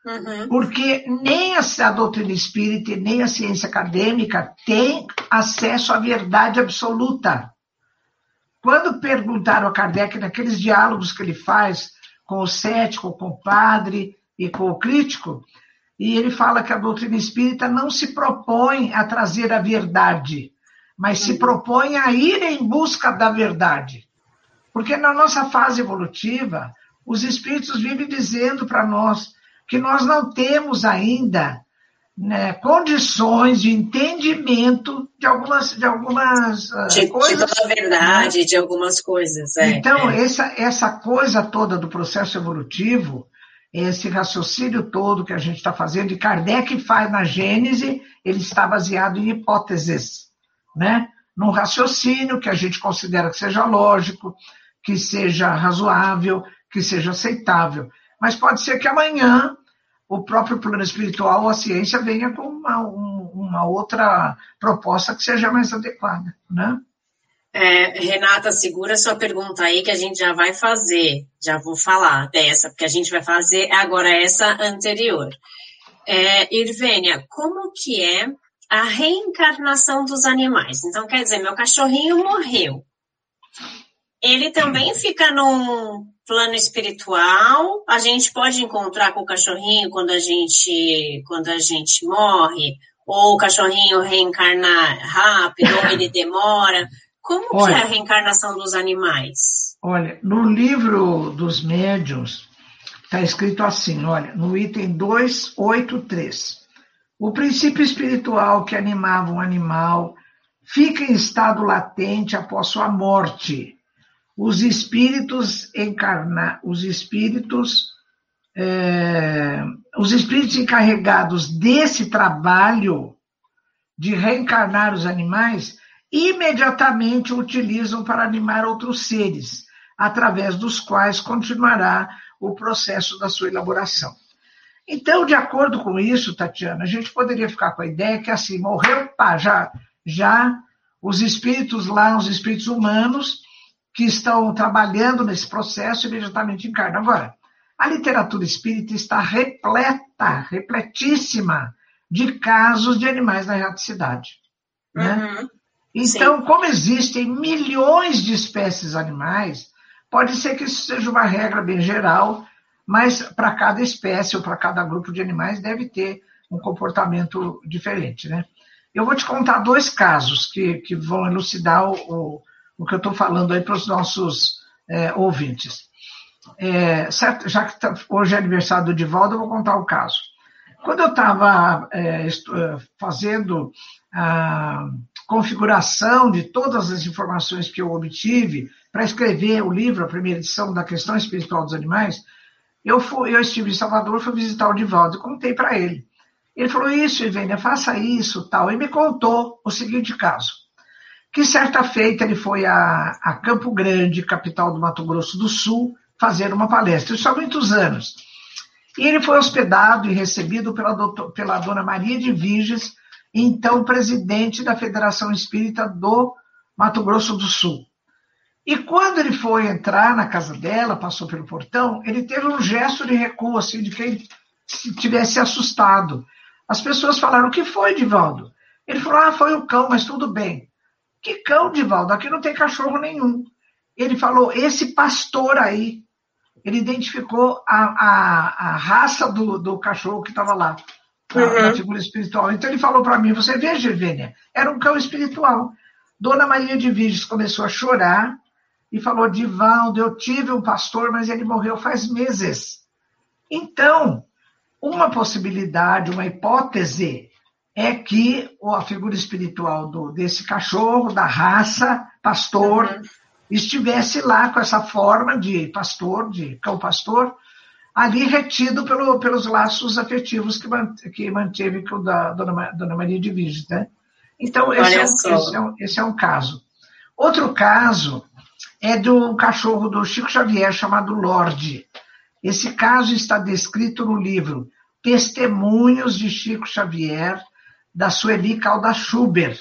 Uhum. Porque nem a, doutrina espírita nem a ciência acadêmica tem acesso à verdade absoluta. Quando perguntaram a Kardec, naqueles diálogos que ele faz com o cético, com o padre e com o crítico, e ele fala que a doutrina espírita não se propõe a trazer a verdade, mas uhum. se propõe a ir em busca da verdade. Porque na nossa fase evolutiva, os espíritos vivem dizendo para nós que nós não temos ainda né, condições de entendimento de algumas, de algumas uh, de, coisas. De toda a verdade, né? de algumas coisas. É, então, é. Essa, essa coisa toda do processo evolutivo, esse raciocínio todo que a gente está fazendo, e Kardec faz na Gênese, ele está baseado em hipóteses, né? num raciocínio que a gente considera que seja lógico, que seja razoável, que seja aceitável. Mas pode ser que amanhã o próprio plano espiritual ou a ciência venha com uma, um, uma outra proposta que seja mais adequada, né? É, Renata, segura sua pergunta aí que a gente já vai fazer. Já vou falar dessa, porque a gente vai fazer agora essa anterior. É, Irvênia, como que é a reencarnação dos animais? Então, quer dizer, meu cachorrinho morreu ele também fica num plano espiritual. A gente pode encontrar com o cachorrinho quando a gente, quando a gente morre, ou o cachorrinho reencarnar rápido, ou ele demora. Como olha, que é a reencarnação dos animais? Olha, no livro dos médiuns está escrito assim, olha, no item 283. O princípio espiritual que animava um animal fica em estado latente após sua morte os espíritos encarnar, os espíritos, é, os espíritos encarregados desse trabalho de reencarnar os animais imediatamente o utilizam para animar outros seres, através dos quais continuará o processo da sua elaboração. Então, de acordo com isso, Tatiana, a gente poderia ficar com a ideia que assim, morreu, pá, já, já os espíritos lá, os espíritos humanos, que estão trabalhando nesse processo imediatamente encarnam. Agora, a literatura espírita está repleta, repletíssima de casos de animais na erraticidade. Né? Uhum. Então, Sim. como existem milhões de espécies animais, pode ser que isso seja uma regra bem geral, mas para cada espécie ou para cada grupo de animais deve ter um comportamento diferente, né? Eu vou te contar dois casos que, que vão elucidar o, o, o que eu estou falando aí para os nossos é, ouvintes. É, certo, já que tá, hoje é aniversário do Divaldo, eu vou contar o caso. Quando eu estava é, é, fazendo a configuração de todas as informações que eu obtive para escrever o livro, a primeira edição da questão espiritual dos animais, eu, fui, eu estive em Salvador, fui visitar o Divaldo e contei para ele. Ele falou, isso, Ivênia, faça isso, tal. E me contou o seguinte caso, que certa feita ele foi a, a Campo Grande, capital do Mato Grosso do Sul, fazer uma palestra. Isso há muitos anos. E ele foi hospedado e recebido pela, doutor, pela dona Maria de Viges, então presidente da Federação Espírita do Mato Grosso do Sul. E quando ele foi entrar na casa dela, passou pelo portão, ele teve um gesto de recuo, assim, de quem se tivesse assustado. As pessoas falaram: O que foi, Divaldo? Ele falou: Ah, foi o cão, mas tudo bem. Que cão, Divaldo? Aqui não tem cachorro nenhum. Ele falou: Esse pastor aí. Ele identificou a, a, a raça do, do cachorro que estava lá uhum. na figura espiritual. Então ele falou para mim: você veja, Evênia, era um cão espiritual. Dona Maria de Virges começou a chorar e falou: Divaldo, eu tive um pastor, mas ele morreu faz meses. Então, uma possibilidade, uma hipótese é que a figura espiritual do, desse cachorro, da raça, pastor, uhum. estivesse lá com essa forma de pastor, de cão-pastor, ali retido pelo, pelos laços afetivos que, que manteve com da Dona, Dona Maria de Virgem, né? Então, esse é, um, esse, é um, esse é um caso. Outro caso é do cachorro do Chico Xavier, chamado Lorde. Esse caso está descrito no livro Testemunhos de Chico Xavier, da Sueli Calda Schubert.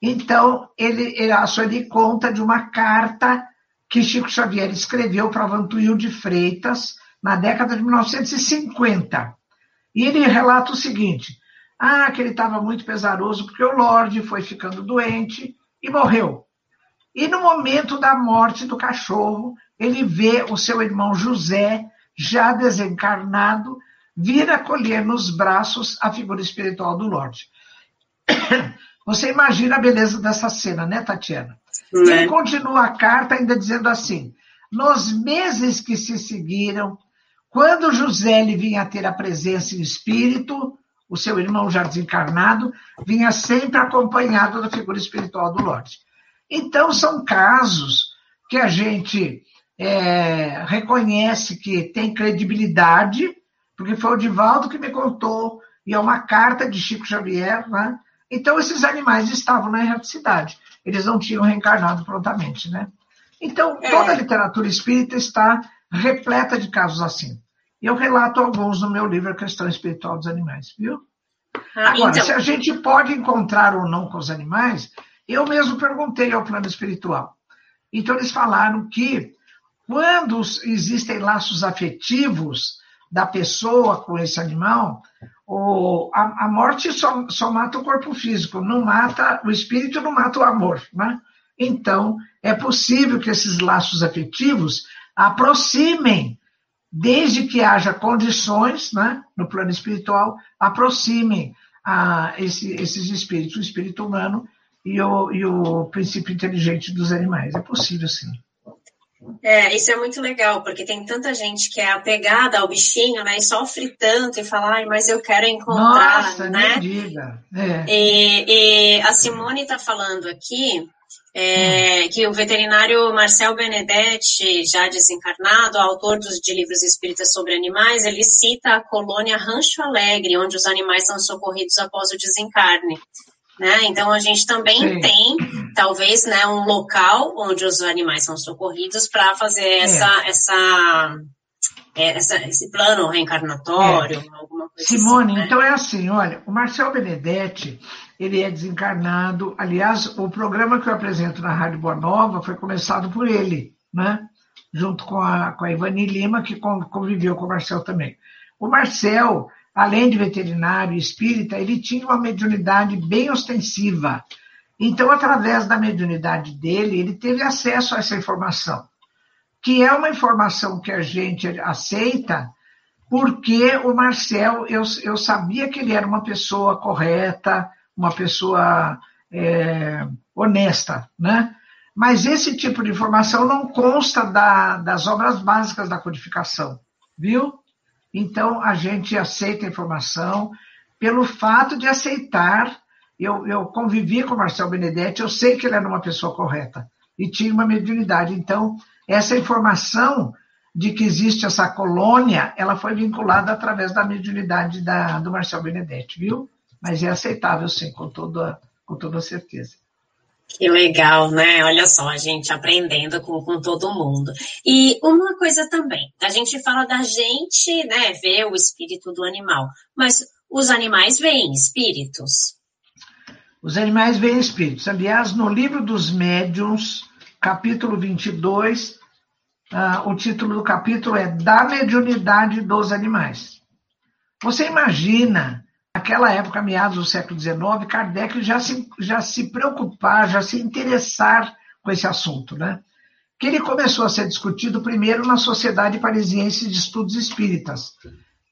Então, ele, a Sueli conta de uma carta que Chico Xavier escreveu para Vantuil de Freitas, na década de 1950. E ele relata o seguinte: ah, que ele estava muito pesaroso porque o Lorde foi ficando doente e morreu. E no momento da morte do cachorro, ele vê o seu irmão José, já desencarnado, vir acolher nos braços a figura espiritual do Lorde. Você imagina a beleza dessa cena, né, Tatiana? Né? Ele continua a carta ainda dizendo assim: nos meses que se seguiram, quando José lhe vinha ter a presença em espírito, o seu irmão já desencarnado, vinha sempre acompanhado da figura espiritual do Lorde. Então, são casos que a gente é, reconhece que tem credibilidade, porque foi o Divaldo que me contou, e é uma carta de Chico Xavier, né? Então, esses animais estavam na erraticidade, eles não tinham reencarnado prontamente, né? Então, toda a é. literatura espírita está repleta de casos assim. E eu relato alguns no meu livro A Questão Espiritual dos Animais, viu? Ah, Agora, então... se a gente pode encontrar ou não com os animais, eu mesmo perguntei ao plano espiritual. Então, eles falaram que quando existem laços afetivos da pessoa com esse animal, o, a, a, morte só, só mata o corpo físico, não mata o espírito, não mata o amor. Né? Então, é possível que esses laços afetivos aproximem, desde que haja condições, né, no plano espiritual, aproximem a esse, esses espíritos, o espírito humano e o, e o princípio inteligente dos animais. É possível, sim. É, isso é muito legal, porque tem tanta gente que é apegada ao bichinho, né, e sofre tanto e fala, ai, mas eu quero encontrar, Nossa, né? Diga. É. E, e a Simone está falando aqui é, que o veterinário Marcel Benedetti, já desencarnado, autor dos, de livros espíritas sobre animais, ele cita a colônia Rancho Alegre, onde os animais são socorridos após o desencarne. Né? Então, a gente também Sim. tem, talvez, né, um local onde os animais são socorridos para fazer é. essa, essa, é, essa, esse plano reencarnatório, é. alguma coisa Simone, assim, né? então é assim, olha, o Marcel Benedetti, ele é desencarnado. Aliás, o programa que eu apresento na Rádio Boa Nova foi começado por ele, né? junto com a, com a Ivani Lima, que conviveu com o Marcel também. O Marcel, além de veterinário e espírita, ele tinha uma mediunidade bem ostensiva. Então, através da mediunidade dele, ele teve acesso a essa informação, que é uma informação que a gente aceita porque o Marcel, eu, eu sabia que ele era uma pessoa correta, uma pessoa é, honesta, né? Mas esse tipo de informação não consta da, das obras básicas da codificação, viu? Então, a gente aceita a informação pelo fato de aceitar. Eu, eu convivi com o Marcel Benedetti, eu sei que ele era uma pessoa correta e tinha uma mediunidade. Então, essa informação de que existe essa colônia, ela foi vinculada através da mediunidade da, do Marcel Benedetti, viu? Mas é aceitável, sim, com toda, com toda certeza. Que legal, né? Olha só, a gente aprendendo com, com todo mundo. E uma coisa também, a gente fala da gente, né, ver o espírito do animal, mas os animais veem espíritos? Os animais veem espíritos. Aliás, no livro dos médiuns, capítulo 22, ah, o título do capítulo é Da Mediunidade dos Animais. Você imagina, naquela época, meados do século XIX, Kardec já se, já se preocupar, já se interessar com esse assunto, né? Que ele começou a ser discutido primeiro na Sociedade Parisiense de Estudos Espíritas.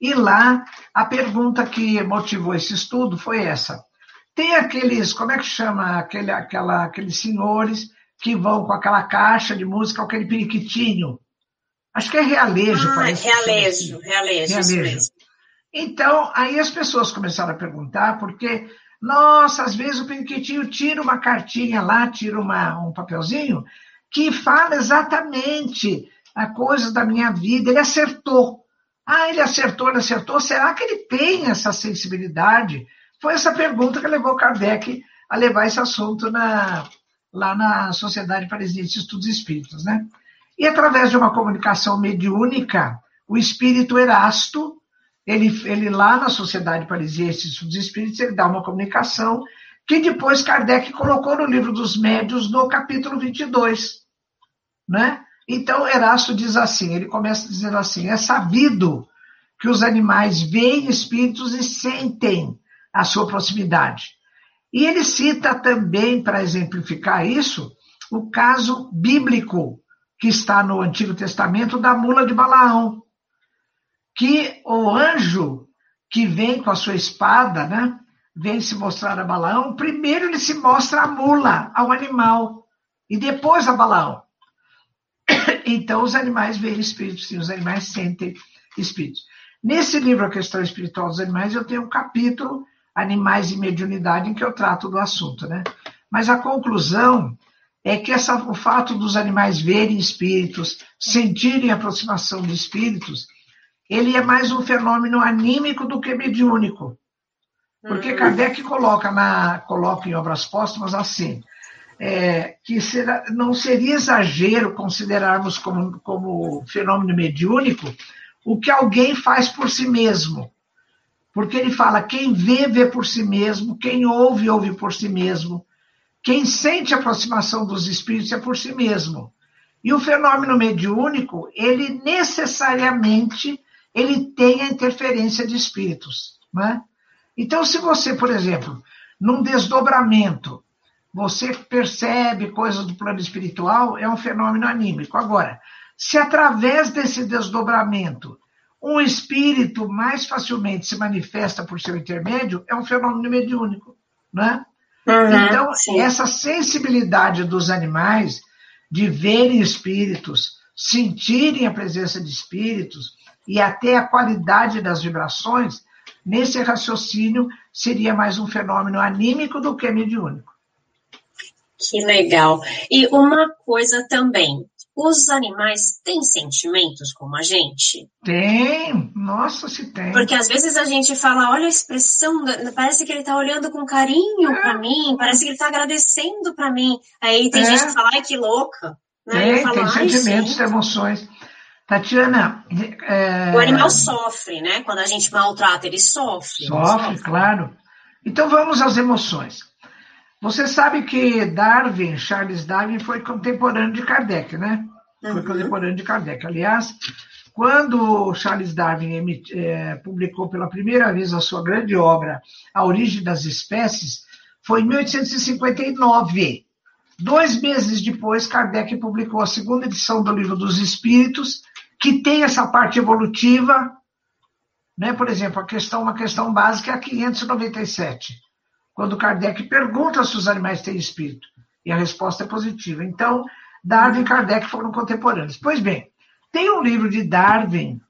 E lá, a pergunta que motivou esse estudo foi essa. Tem aqueles, como é que chama, aquele, aquela, aqueles senhores que vão com aquela caixa de música, aquele periquitinho. Acho que é realejo. Ah, parece realejo, assim. realejo, realejo. Então, aí as pessoas começaram a perguntar, porque, nossa, às vezes o periquitinho tira uma cartinha lá, tira uma, um papelzinho, que fala exatamente a coisa da minha vida, ele acertou. Ah, ele acertou, ele acertou. Será que ele tem essa sensibilidade? Foi essa pergunta que levou Kardec a levar esse assunto na, lá na Sociedade Parisiense de Estudos Espíritos, né? E através de uma comunicação mediúnica, o espírito Erasto, ele, ele lá na Sociedade Parisiense Estudos Espíritos, ele dá uma comunicação que depois Kardec colocou no livro dos médios, no capítulo 22, né? Então, Erasto diz assim, ele começa dizendo assim, é sabido que os animais veem espíritos e sentem a sua proximidade. E ele cita também, para exemplificar isso, o caso bíblico que está no Antigo Testamento da mula de Balaão, que o anjo que vem com a sua espada, né, vem se mostrar a Balaão, primeiro ele se mostra a mula, ao animal, e depois a Balaão. Então, os animais veem espíritos, sim, os animais sentem espíritos. Nesse livro, A Questão Espiritual dos Animais, eu tenho um capítulo Animais e Mediunidade, em que eu trato do assunto, né? Mas a conclusão é que essa, o fato dos animais verem espíritos, sentirem a aproximação de espíritos, ele é mais um fenômeno anímico do que mediúnico. Porque hum. Kardec coloca, na, coloca em obras póstumas assim, é, que será, não seria exagero considerarmos como, como fenômeno mediúnico o que alguém faz por si mesmo. Porque ele fala: quem vê, vê por si mesmo, quem ouve, ouve por si mesmo, quem sente a aproximação dos espíritos é por si mesmo. E o fenômeno mediúnico, ele necessariamente ele tem a interferência de espíritos. Né? Então, se você, por exemplo, num desdobramento, você percebe coisas do plano espiritual, é um fenômeno anímico. Agora, se através desse desdobramento um espírito mais facilmente se manifesta por seu intermédio, é um fenômeno mediúnico, né? Uhum, então, sim. essa sensibilidade dos animais de verem espíritos, sentirem a presença de espíritos e até a qualidade das vibrações, nesse raciocínio seria mais um fenômeno anímico do que mediúnico. Que legal. E uma coisa também, os animais têm sentimentos como a gente? Tem, nossa, se tem. Porque às vezes a gente fala, olha a expressão, parece que ele está olhando com carinho é. para mim, parece que ele está agradecendo para mim. Aí tem é. gente que fala, ai, que louca. Né? Tem, tem sentimentos, gente. emoções. Tatiana. É... O animal sofre, né? Quando a gente maltrata, ele sofre. Sofre, sofre, claro. Então vamos às emoções. Você sabe que Darwin, Charles Darwin, foi contemporâneo de Kardec, né? Foi uhum. contemporâneo de Kardec. Aliás, quando Charles Darwin é, publicou pela primeira vez a sua grande obra, A Origem das Espécies, foi em 1859. Dois meses depois, Kardec publicou a segunda edição do Livro dos Espíritos, que tem essa parte evolutiva, Né? Por exemplo, a questão, uma questão básica é a 597, quando Kardec pergunta se os animais têm espírito, e a resposta é positiva. Então, Darwin e Kardec foram contemporâneos. Pois bem, tem um livro de Darwin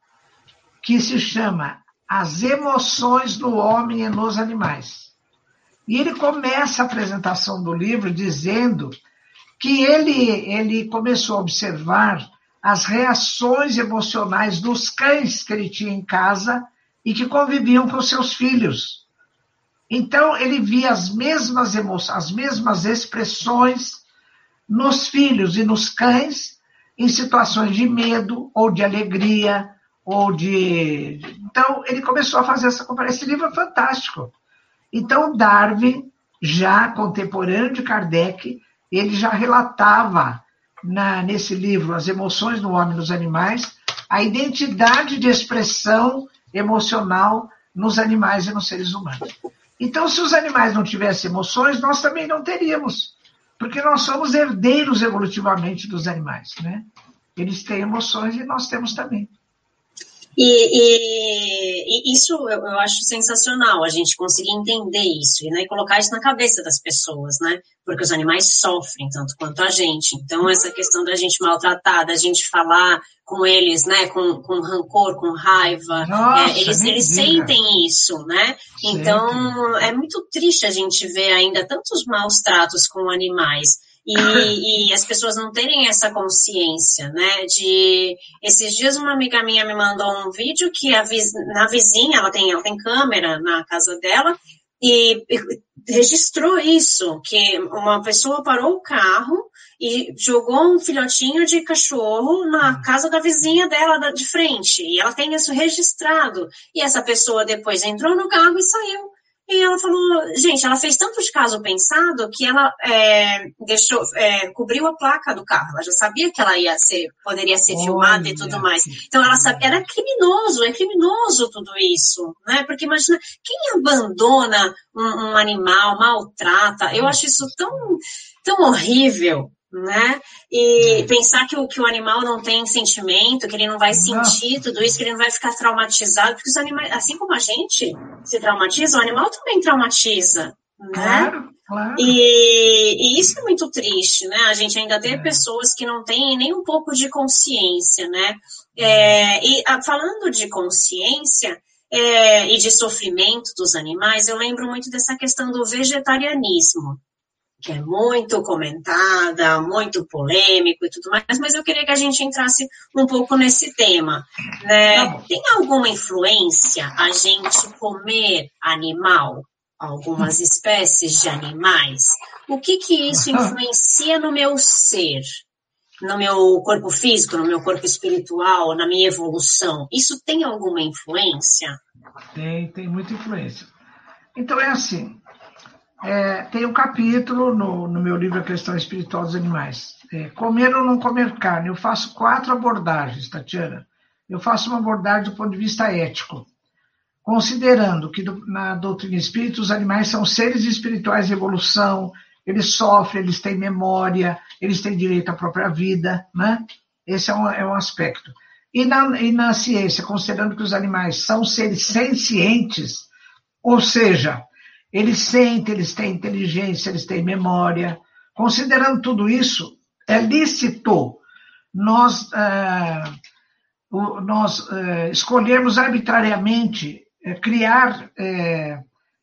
que se chama As Emoções do Homem e nos Animais. E ele começa a apresentação do livro dizendo que ele, ele começou a observar as reações emocionais dos cães que ele tinha em casa e que conviviam com seus filhos. Então, ele via as mesmas emoções, as mesmas expressões nos filhos e nos cães em situações de medo ou de alegria ou de. Então, ele começou a fazer essa comparação. Esse livro é fantástico. Então, Darwin, já contemporâneo de Kardec, ele já relatava na, nesse livro As Emoções do Homem e nos Animais, a identidade de expressão emocional nos animais e nos seres humanos. Então, se os animais não tivessem emoções, nós também não teríamos, porque nós somos herdeiros evolutivamente dos animais, né? Eles têm emoções e nós temos também. E, e, e, isso eu, eu, acho sensacional, a gente conseguir entender isso né, e colocar isso na cabeça das pessoas, né? Porque os animais sofrem tanto quanto a gente. Então, essa questão da gente maltratar, da gente falar com eles, né, com, com rancor, com raiva, Nossa, é, eles, eles sentem isso, né? Então, é muito triste a gente ver ainda tantos maus tratos com animais. E, e, as pessoas não terem essa consciência, né? De esses dias uma amiga minha me mandou um vídeo que a na vizinha ela tem ela tem câmera na casa dela e registrou isso que uma pessoa parou o carro e jogou um filhotinho de cachorro na casa da vizinha dela de frente. E ela tem isso registrado. E essa pessoa depois entrou no carro e saiu e ela falou, gente, ela fez tanto de caso pensado que ela é, deixou, é, cobriu a placa do carro. Ela já sabia que ela ia ser, poderia ser Olha, filmada e tudo mais. Então ela sabia, era criminoso, é criminoso tudo isso, né? Porque imagina, quem abandona um, um animal, maltrata, eu acho isso tão, tão horrível, né? E é. pensar que o, que o animal não tem sentimento, que ele não vai sentir tudo isso, que ele não vai ficar traumatizado, porque os animais, assim como a gente se traumatiza, o animal também traumatiza, né? Claro, claro. E, e isso é muito triste, né? A gente ainda ter é. pessoas que não têm nem um pouco de consciência, né? É, e a, falando de consciência, é, e de sofrimento dos animais, eu lembro muito dessa questão do vegetarianismo que é muito comentada, muito polêmico e tudo mais, mas eu queria que a gente entrasse um pouco nesse tema. Né? Tá Tem alguma influência a gente comer animal? Algumas espécies de animais? O que que isso influencia no meu ser? No meu corpo físico, no meu corpo espiritual, na minha evolução? Isso tem alguma influência? Tem, tem muita influência. Então é assim, é, tem um capítulo no, no, meu livro A Questão Espiritual dos Animais. É, comer ou não comer carne. Eu faço quatro abordagens, Tatiana. Eu faço uma abordagem do ponto de vista ético, considerando que do, na doutrina espírita os animais são seres espirituais de evolução, eles sofrem, eles têm memória, eles têm direito à própria vida, né? Esse é um, é um aspecto. E na, e na ciência, considerando que os animais são seres sencientes, ou seja, eles sentem, eles têm inteligência, eles têm memória. Considerando tudo isso, é lícito nós, é, nós é, escolhermos arbitrariamente é, criar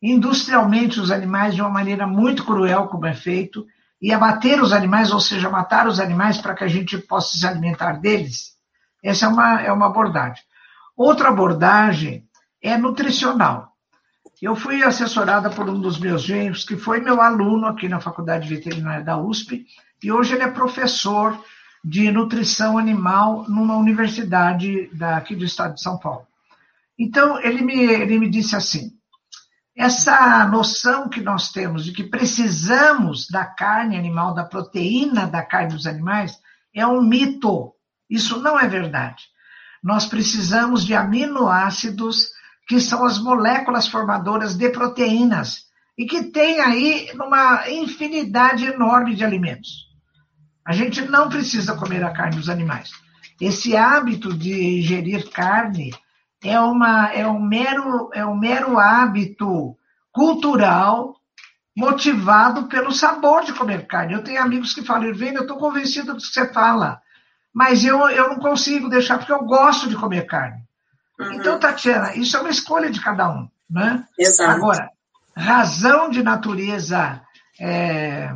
industrialmente os animais de uma maneira muito cruel, como é feito, e abater os animais, ou seja, matar os animais para que a gente possa se alimentar deles. Essa é uma, é uma abordagem. Outra abordagem é nutricional. Eu fui assessorada por um dos meus genros, que foi meu aluno aqui na Faculdade Veterinária da USP, e hoje ele é professor de nutrição animal numa universidade daqui do estado de São Paulo. Então, ele me, ele me disse assim: essa noção que nós temos de que precisamos da carne animal, da proteína da carne dos animais, é um mito. Isso não é verdade. Nós precisamos de aminoácidos que são as moléculas formadoras de proteínas, e que tem aí uma infinidade enorme de alimentos. A gente não precisa comer a carne dos animais. Esse hábito de ingerir carne é, uma, é, um mero, é um mero hábito cultural motivado pelo sabor de comer carne. Eu tenho amigos que falam, Irvine, eu estou convencido do que você fala, mas eu, eu não consigo deixar porque eu gosto de comer carne. Uhum. Então, Tatiana, isso é uma escolha de cada um. Né? Exato. Agora, razão de natureza é,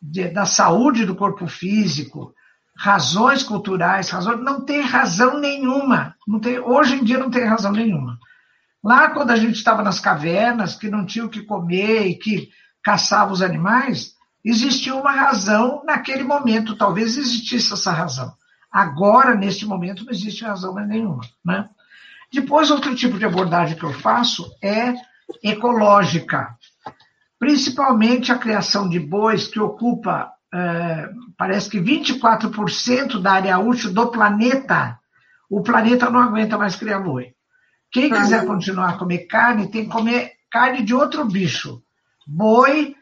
de, da saúde do corpo físico, razões culturais, razões, não tem razão nenhuma. Não tem, hoje em dia não tem razão nenhuma. Lá, quando a gente estava nas cavernas, que não tinha o que comer e que caçava os animais, existia uma razão naquele momento, talvez existisse essa razão. Agora, neste momento, não existe razão nenhuma. Né? Depois, outro tipo de abordagem que eu faço é ecológica, principalmente a criação de bois, que ocupa, é, parece que 24% da área útil do planeta. O planeta não aguenta mais criar boi. Quem quiser continuar a comer carne, tem que comer carne de outro bicho. Boi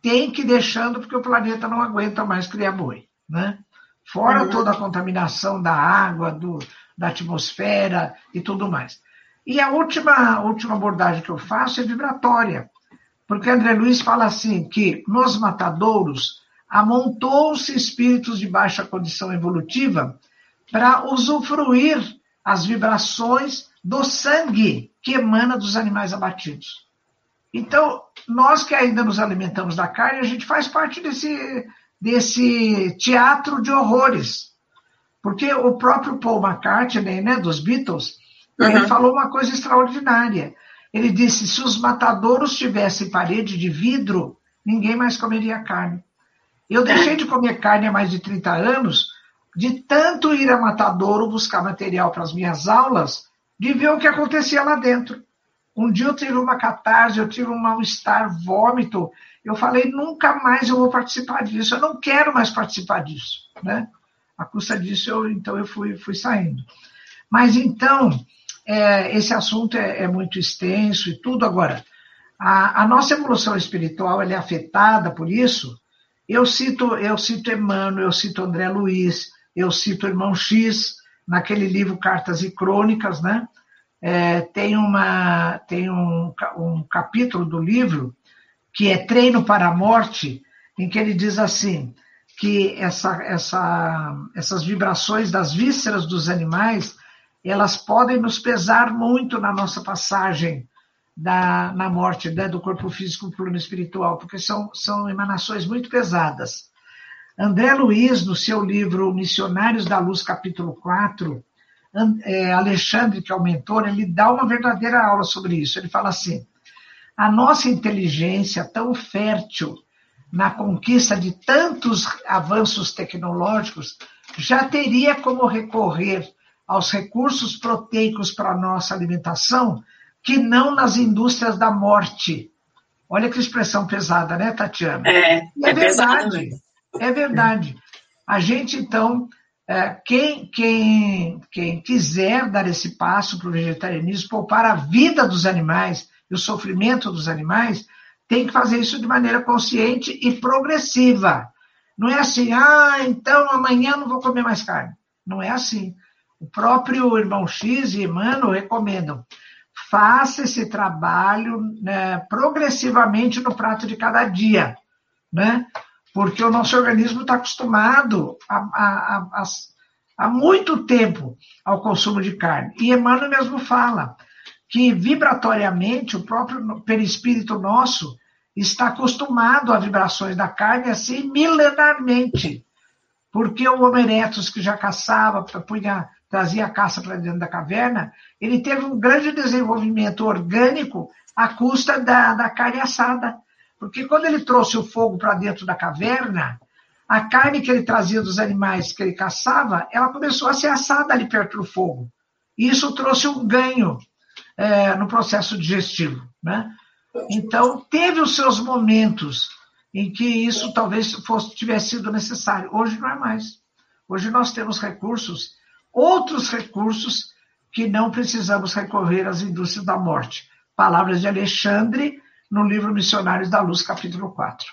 tem que ir deixando, porque o planeta não aguenta mais criar boi. Né? Fora uhum. toda a contaminação da água, do, da atmosfera e tudo mais. E a última, última abordagem que eu faço é vibratória, porque André Luiz fala assim que nos matadouros amontou-se espíritos de baixa condição evolutiva para usufruir as vibrações do sangue que emana dos animais abatidos. Então, nós que ainda nos alimentamos da carne, a gente faz parte desse, desse teatro de horrores. Porque o próprio Paul McCartney, né, dos Beatles, uhum. ele falou uma coisa extraordinária. Ele disse: se os matadouros tivessem parede de vidro, ninguém mais comeria carne. Eu deixei de comer carne há mais de 30 anos, de tanto ir a matadouro buscar material para as minhas aulas, de ver o que acontecia lá dentro. Um dia eu tive uma catarse, eu tive um mal-estar, vômito. Eu falei, nunca mais eu vou participar disso, eu não quero mais participar disso. Né? A custa disso, eu, então, eu fui, fui saindo. Mas, então, é, esse assunto é, é, muito extenso e tudo. Agora, a, a nossa evolução espiritual é afetada por isso. Eu cito, eu cito Emmanuel, eu cito André Luiz, eu cito Irmão X, naquele livro Cartas e Crônicas, né? É, tem uma, tem um, um capítulo do livro que é Treino para a Morte, em que ele diz assim: que essa, essa, essas vibrações das vísceras dos animais elas podem nos pesar muito na nossa passagem da, na morte né, do corpo físico para o plano espiritual, porque são, são emanações muito pesadas. André Luiz, no seu livro Missionários da Luz, capítulo 4, é, Alexandre, que é o mentor, ele dá uma verdadeira aula sobre isso. Ele fala assim: a nossa inteligência tão fértil na conquista de tantos avanços tecnológicos, já teria como recorrer aos recursos proteicos para a nossa alimentação que não nas indústrias da morte. Olha que expressão pesada, né, Tatiana? É, é, é verdade. É verdade. A gente, então, é, quem, quem, quem quiser dar esse passo para o vegetarianismo, poupar a vida dos animais e o sofrimento dos animais, tem que fazer isso de maneira consciente e progressiva. Não é assim, ah, então amanhã não vou comer mais carne. Não é assim. O próprio irmão X e Emmanuel recomendam. Faça esse trabalho né, progressivamente no prato de cada dia, né? Porque o nosso organismo está acostumado há há muito tempo ao consumo de carne. E Emmanuel mesmo fala que vibratoriamente o próprio perispírito nosso está acostumado a vibrações da carne assim milenarmente. Porque o Homo erectus, que já caçava, punha, trazia a caça para dentro da caverna, ele teve um grande desenvolvimento orgânico à custa da, da carne assada. Porque quando ele trouxe o fogo para dentro da caverna, a carne que ele trazia dos animais que ele caçava, ela começou a ser assada ali perto do fogo. E isso trouxe um ganho é, no processo digestivo. Né? Então, teve os seus momentos em que isso talvez fosse, tivesse sido necessário. Hoje não é mais. Hoje nós temos recursos, outros recursos, que não precisamos recorrer às indústrias da morte. Palavras de Alexandre, no livro Missionários da Luz, capítulo 4.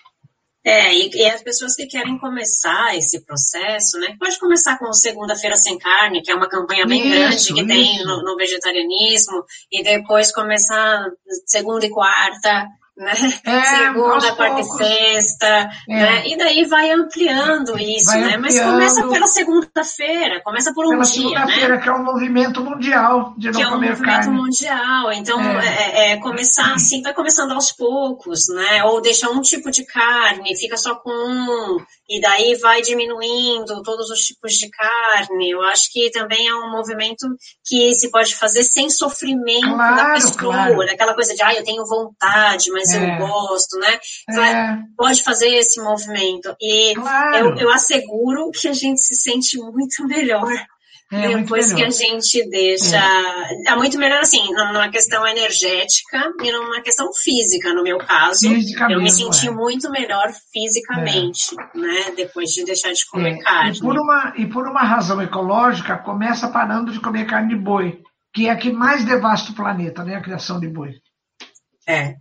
É, e, e, as pessoas que querem começar esse processo, né? Pode começar com Segunda-feira Sem Carne, que é uma campanha bem isso, grande que isso. tem no, no, vegetarianismo, e depois começar segunda e quarta, né? É, Segunda, quarta poucos. e sexta, é. né? E daí vai ampliando isso, vai né? Ampliando. Mas começa pela segunda-feira, começa por um pela dia, segunda-feira, né? que é um movimento mundial de não que carne. É um movimento mundial, então é. é. É, começar assim, vai começando aos poucos, né? Ou deixa um tipo de carne, fica só com um, e daí vai diminuindo todos os tipos de carne. Eu acho que também é um movimento que se pode fazer sem sofrimento claro, da pessoa, claro. aquela coisa de, ah, eu tenho vontade, mas mas é. eu gosto, né? É. Pode fazer esse movimento. E claro. eu, eu asseguro que a gente se sente muito melhor é, depois que a gente deixa. É. é. muito melhor assim, numa questão energética e numa questão física, no meu caso. eu me senti é. muito melhor fisicamente, é. né? Depois de deixar de comer é. carne. E por, uma, e por uma razão ecológica, começa parando de comer carne de boi, que é a que mais devasta o planeta, né? A criação de boi. É.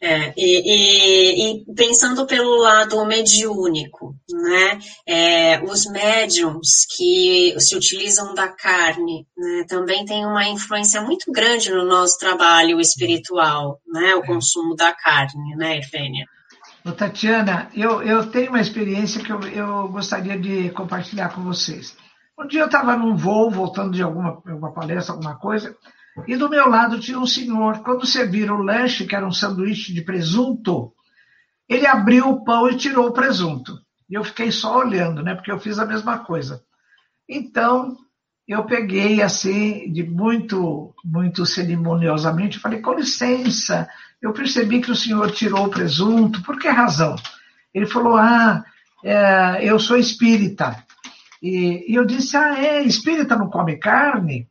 É, e, e, e, pensando pelo lado mediúnico, né, é, os médiums que se utilizam da carne né, também tem uma influência muito grande no nosso trabalho espiritual, né, o consumo da carne, né, Irvênia? Ô, Tatiana, eu, eu tenho uma experiência que eu, eu gostaria de compartilhar com vocês. Um dia eu estava num voo, voltando de alguma, alguma palestra, alguma coisa, e do meu lado tinha um senhor. Quando serviram o lanche, que era um sanduíche de presunto, ele abriu o pão e tirou o presunto. E eu fiquei só olhando, né? Porque eu fiz a mesma coisa. Então, eu peguei assim, de muito, muito cerimoniosamente, falei, com licença, eu percebi que o senhor tirou o presunto, por que razão? Ele falou, ah, é, eu sou espírita. E, e, eu disse, ah, é, espírita não come carne?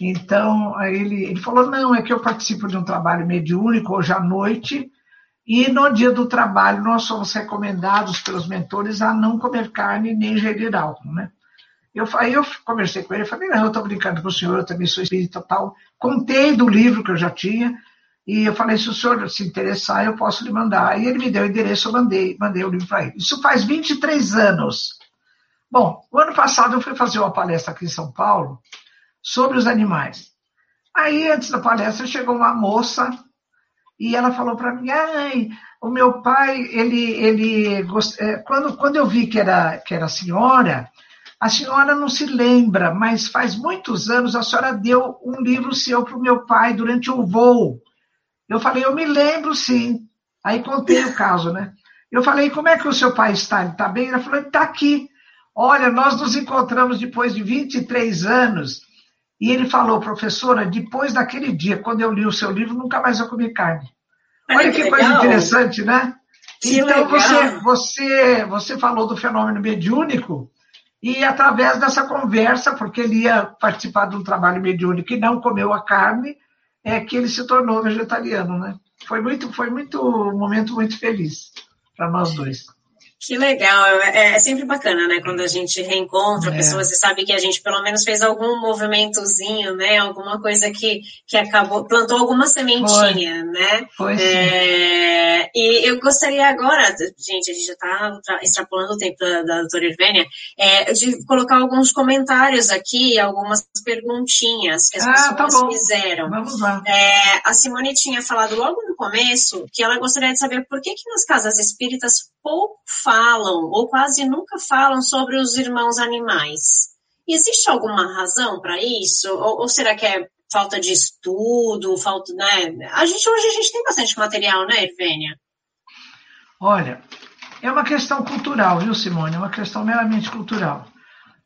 Então, ele, ele falou: não, é que eu participo de um trabalho mediúnico hoje à noite, e no dia do trabalho nós somos recomendados pelos mentores a não comer carne nem ingerir álcool, né? Eu, aí eu conversei com ele, falei, não, eu estou brincando com o senhor, eu também sou espírita tal. Contei do livro que eu já tinha, e eu falei, se o senhor se interessar, eu posso lhe mandar. E ele me deu o endereço, eu mandei, mandei o livro para ele. Isso faz 23 anos. Bom, o ano passado eu fui fazer uma palestra aqui em São Paulo, sobre os animais. Aí, antes da palestra, chegou uma moça e ela falou para mim: ai, o meu pai, ele, ele, é, quando, quando eu vi que era, que era a senhora, a senhora não se lembra, mas faz muitos anos a senhora deu um livro seu para o meu pai durante um voo. Eu falei: eu me lembro sim. Aí contei o caso, né? Eu falei: como é que o seu pai está? Ele está bem? Ela falou: ele está aqui. Olha, nós nos encontramos depois de 23 anos e ele falou, professora, depois daquele dia, quando eu li o seu livro, nunca mais eu comi carne. Olha que, que coisa interessante, né? Que então você, você, você falou do fenômeno mediúnico e através dessa conversa, porque ele ia participar de um trabalho mediúnico e não comeu a carne, é que ele se tornou vegetariano, né? Foi muito, foi muito um momento muito feliz para nós dois. Que legal, é, é, sempre bacana, né? Quando a gente reencontra é. pessoas e sabe que a gente pelo menos fez algum movimentozinho, né? Alguma coisa que, que acabou, plantou alguma sementinha, Foi. né? Foi é, e eu gostaria agora, gente, a gente já está extrapolando o tempo da, da doutora Irvênia, é, de colocar alguns comentários aqui, algumas perguntinhas que as ah, tá pessoas tá fizeram. Vamos lá. É, a Simone tinha falado logo no começo que ela gostaria de saber por que, que nas casas espíritas pouco falam, ou quase nunca falam, sobre os irmãos animais. Existe alguma razão para isso? Ou, ou, será que é falta de estudo, falta, né? A gente hoje a gente tem bastante material, né, Irvênia? Olha, é uma questão cultural, viu, Simone? É uma questão meramente cultural.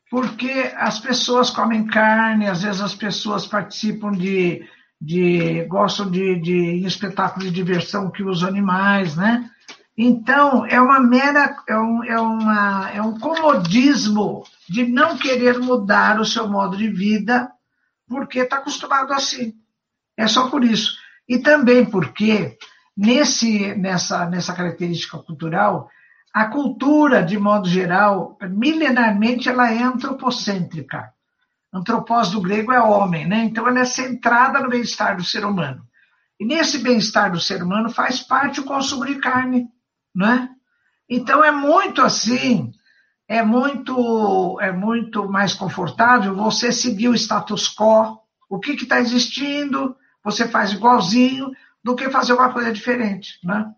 Porque as pessoas comem carne, às vezes as pessoas participam de, de gostam de, de espetáculos de diversão que os animais, né? Então, é uma mera, é um, é, uma, é um comodismo de não querer mudar o seu modo de vida, porque está acostumado assim. É só por isso. E também porque, nesse, nessa, nessa característica cultural, a cultura, de modo geral, milenarmente, ela é antropocêntrica. Antropós do grego é homem, né? Então, ela é centrada no bem-estar do ser humano. E nesse bem-estar do ser humano faz parte o consumo de carne né? Então é muito assim, é muito, é muito mais confortável você seguir o status quo, o que está existindo, você faz igualzinho, do que fazer uma coisa diferente, né?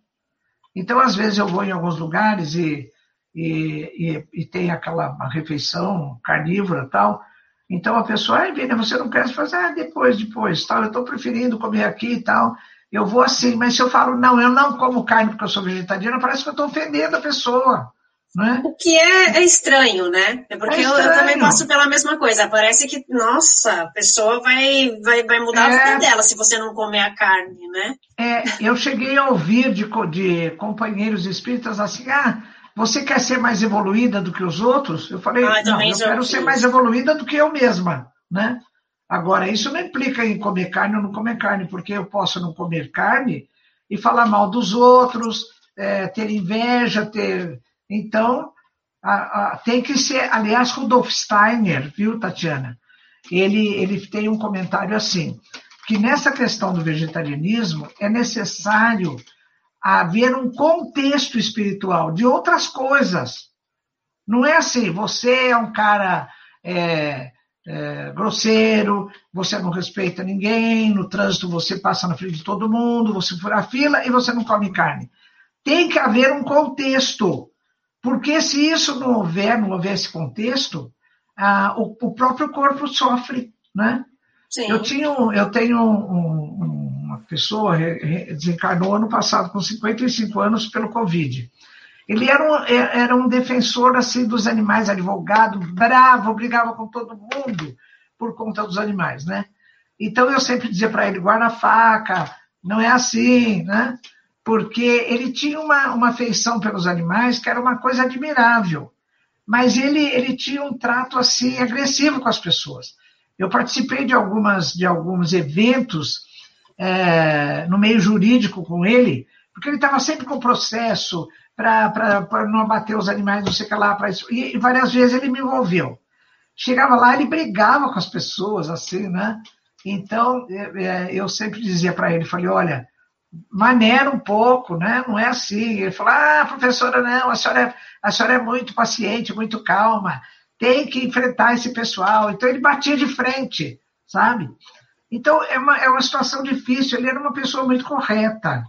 Então, às vezes, eu vou em alguns lugares e, e, e, e tem aquela refeição carnívora tal, então a pessoa, ai, Vina, você não quer fazer, ah, depois, depois, tal, eu estou preferindo comer aqui e tal, eu vou assim, mas se eu falo, não, eu não como carne porque eu sou vegetariana, parece que eu estou ofendendo a pessoa. Né? O que é, é, estranho, né? É porque é eu, eu, também passo pela mesma coisa. Parece que, nossa, a pessoa vai, vai, vai mudar é, a vida dela se você não comer a carne, né? É, eu cheguei a ouvir de, de companheiros espíritas assim, ah, você quer ser mais evoluída do que os outros? Eu falei, ah, não, eu quero ser mais evoluída do que eu mesma, né? Agora, isso não implica em comer carne ou não comer carne, porque eu posso não comer carne e falar mal dos outros, é, ter inveja, ter então, a, a, tem que ser. Aliás, Rudolf Steiner, viu, Tatiana? Ele, ele tem um comentário assim: que nessa questão do vegetarianismo é necessário haver um contexto espiritual de outras coisas. Não é assim, você é um cara é, é, grosseiro, você não respeita ninguém, no trânsito você passa na frente de todo mundo, você fura a fila e você não come carne. Tem que haver um contexto. Porque se isso não houver, não houver esse contexto, ah, o, o, próprio corpo sofre, né? Sim. Eu, tinha, eu tenho um, uma pessoa, desencarnou ano passado com 55 anos pelo Covid. Ele era um, era um defensor assim dos animais, advogado, bravo, brigava com todo mundo por conta dos animais, né? Então eu sempre dizia para ele, guarda a faca, não é assim, né? porque ele tinha uma, uma afeição pelos animais que era uma coisa admirável, mas ele, ele tinha um trato assim agressivo com as pessoas. Eu participei de, algumas, de alguns eventos é, no meio jurídico com ele, porque ele estava sempre com processo para não abater os animais, não sei o que lá, pra isso. E, e várias vezes ele me envolveu. Chegava lá, ele brigava com as pessoas, assim, né? Então, é, é, eu sempre dizia para ele, falei, olha, maneira um pouco, né? Não é assim. Ele falou, ah, professora, não, a senhora, é, a senhora é muito paciente, muito calma, tem que enfrentar esse pessoal. Então ele batia de frente, sabe? Então é uma, é uma situação difícil. Ele era uma pessoa muito correta.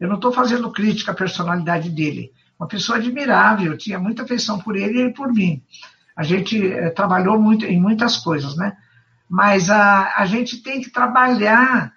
Eu não estou fazendo crítica à personalidade dele. Uma pessoa admirável, tinha muita afeição por ele e por mim. A gente é, trabalhou muito em muitas coisas, né? Mas a, a gente tem que trabalhar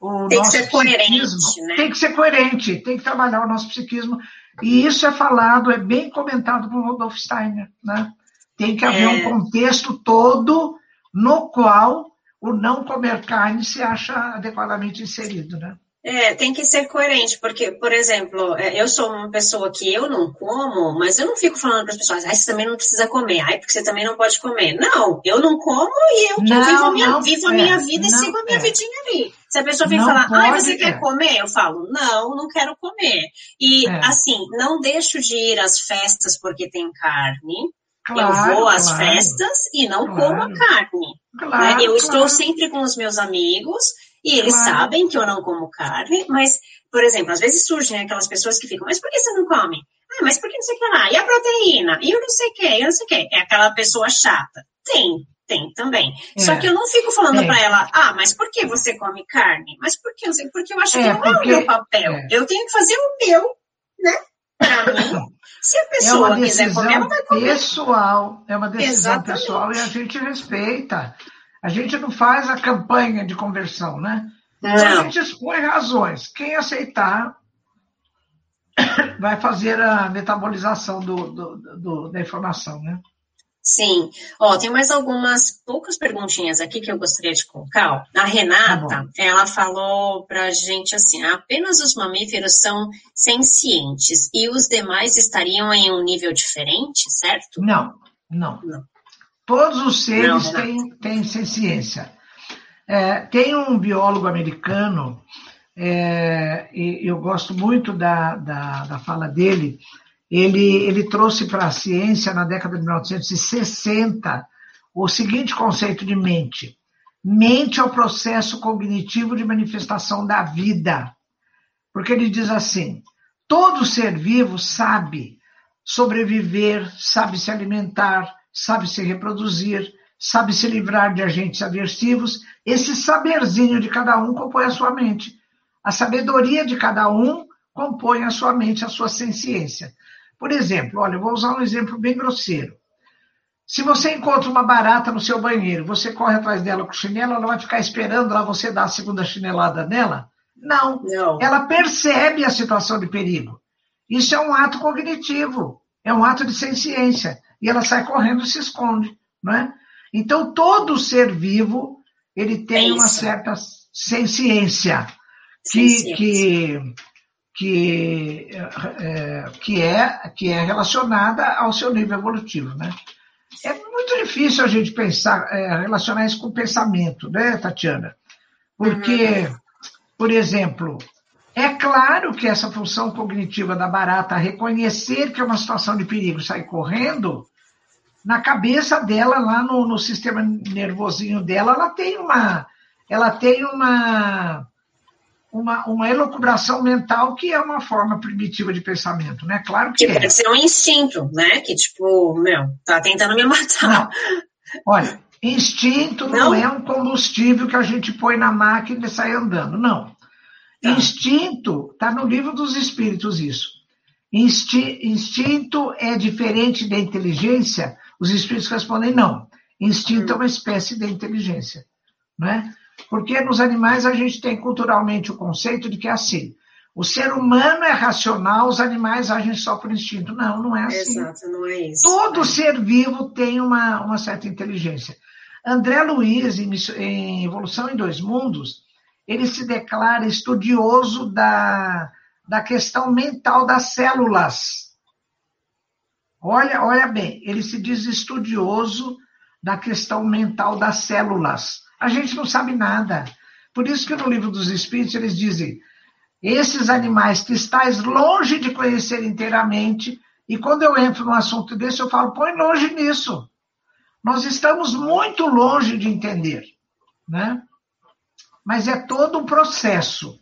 o tem que ser coerente, né? Tem que ser coerente, tem que trabalhar o nosso psiquismo. E isso é falado, é bem comentado por Rudolf Steiner, né? Tem que haver é... um contexto todo no qual o não comer carne se acha adequadamente inserido, né? É, tem que ser coerente, porque, por exemplo, é, eu sou uma pessoa que eu não como, mas eu não fico falando para as pessoas, ah, você também não precisa comer, ai, porque você também não pode comer. Não, eu não como e eu não, vivo, a minha, vivo a minha vida e sigo a minha é. vidinha ali. Se a pessoa vem falar, ah, você quer é. comer? Eu falo, não, não quero comer. E, é. assim, não deixo de ir às festas porque tem carne. Claro, eu vou às claro, festas e não claro, como a carne. Né? Eu estou sempre com os meus amigos e eles claro. sabem que eu não como carne, mas, por exemplo, às vezes surgem aquelas pessoas que ficam, mas por que você não come? Ah, mas por que não sei o que lá? E a proteína? E eu não sei o que, eu não sei o que. É aquela pessoa chata. Tem, tem também. É. Só que eu não fico falando é. para ela, ah, mas por que você come carne? Mas por que? Porque eu acho é, que não porque... é o meu papel. É. Eu tenho que fazer o meu, né? Para mim. Se a pessoa é quiser comer, ela vai comer. Pessoal, é uma decisão Exatamente. pessoal e a gente respeita. A gente não faz a campanha de conversão, né? Não. A gente expõe razões. Quem aceitar vai fazer a metabolização do, do, do, da informação, né? Sim. Ó, tem mais algumas poucas perguntinhas aqui que eu gostaria de colocar. A Renata, tá ela falou pra gente assim, apenas os mamíferos são sencientes e os demais estariam em um nível diferente, certo? Não, não. não. Todos os seres não, têm, têm ciência. É, tem um biólogo americano, é, e eu gosto muito da, da, da fala dele, ele, ele trouxe para a ciência, na década de 1960, o seguinte conceito de mente. Mente é o processo cognitivo de manifestação da vida. Porque ele diz assim: todo ser vivo sabe sobreviver, sabe se alimentar, sabe se reproduzir, sabe se livrar de agentes aversivos. Esse saberzinho de cada um compõe a sua mente. A sabedoria de cada um compõe a sua mente, a sua ciência. Por exemplo, olha, eu vou usar um exemplo bem grosseiro. Se você encontra uma barata no seu banheiro, você corre atrás dela com chinelo, ela vai ficar esperando lá você dar a segunda chinelada nela? Não. Não. Ela percebe a situação de perigo. Isso é um ato cognitivo, é um ato de ciência. E ela sai correndo e se esconde. Não é? Então, todo ser vivo ele tem é uma certa ciência que, que, que, é, que, é, que é relacionada ao seu nível evolutivo. Né? É muito difícil a gente pensar, é, relacionar isso com o pensamento, né, Tatiana? Porque, uhum. por exemplo, é claro que essa função cognitiva da barata, reconhecer que é uma situação de perigo, sair correndo, na cabeça dela, lá no, no sistema nervosinho dela, ela tem uma, ela tem uma, uma, uma elucubração mental que é uma forma primitiva de pensamento, né? Claro que, que é. ser um instinto, né? Que tipo, meu, tá tentando me matar. Não. Olha, instinto não? não é um combustível que a gente põe na máquina e sai andando, não. Tá. Instinto, tá no livro dos espíritos isso. Insti, instinto é diferente da inteligência? Os espíritos respondem não. Instinto é uma espécie de inteligência, não é? Porque nos animais a gente tem culturalmente o conceito de que é assim. O ser humano é racional, os animais agem só por instinto. Não, não é assim. Exato, não é isso. Todo ser vivo tem uma, uma certa inteligência. André Luiz, em, em Evolução em Dois Mundos, ele se declara estudioso da, da questão mental das células. Olha, olha bem, ele se diz estudioso da questão mental das células. A gente não sabe nada. Por isso que no livro dos Espíritos eles dizem: esses animais que estáis longe de conhecer inteiramente, e quando eu entro num assunto desse, eu falo, põe longe nisso. Nós estamos muito longe de entender, né? Mas é todo um processo.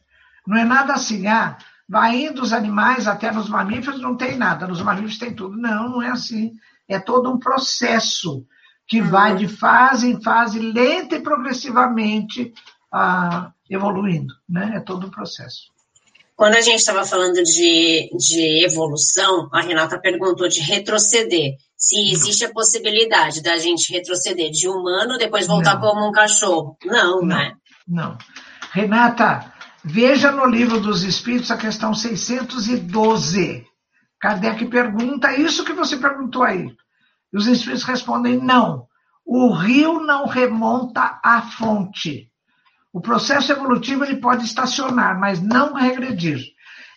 Não é nada assim, ah, vai indo os animais até nos mamíferos, não tem nada, nos mamíferos tem tudo. Não, não é assim. É todo um processo que uhum. vai de fase em fase, lenta e progressivamente, ah, evoluindo. Né? É todo um processo. Quando a gente estava falando de, de evolução, a Renata perguntou de retroceder. Se existe a possibilidade da gente retroceder de humano, depois voltar não. como um cachorro. Não, não, né? Não. Renata, veja no livro dos Espíritos a questão 612. Kardec pergunta isso que você perguntou aí. E os espíritos respondem: não. O rio não remonta à fonte. O processo evolutivo ele pode estacionar, mas não regredir.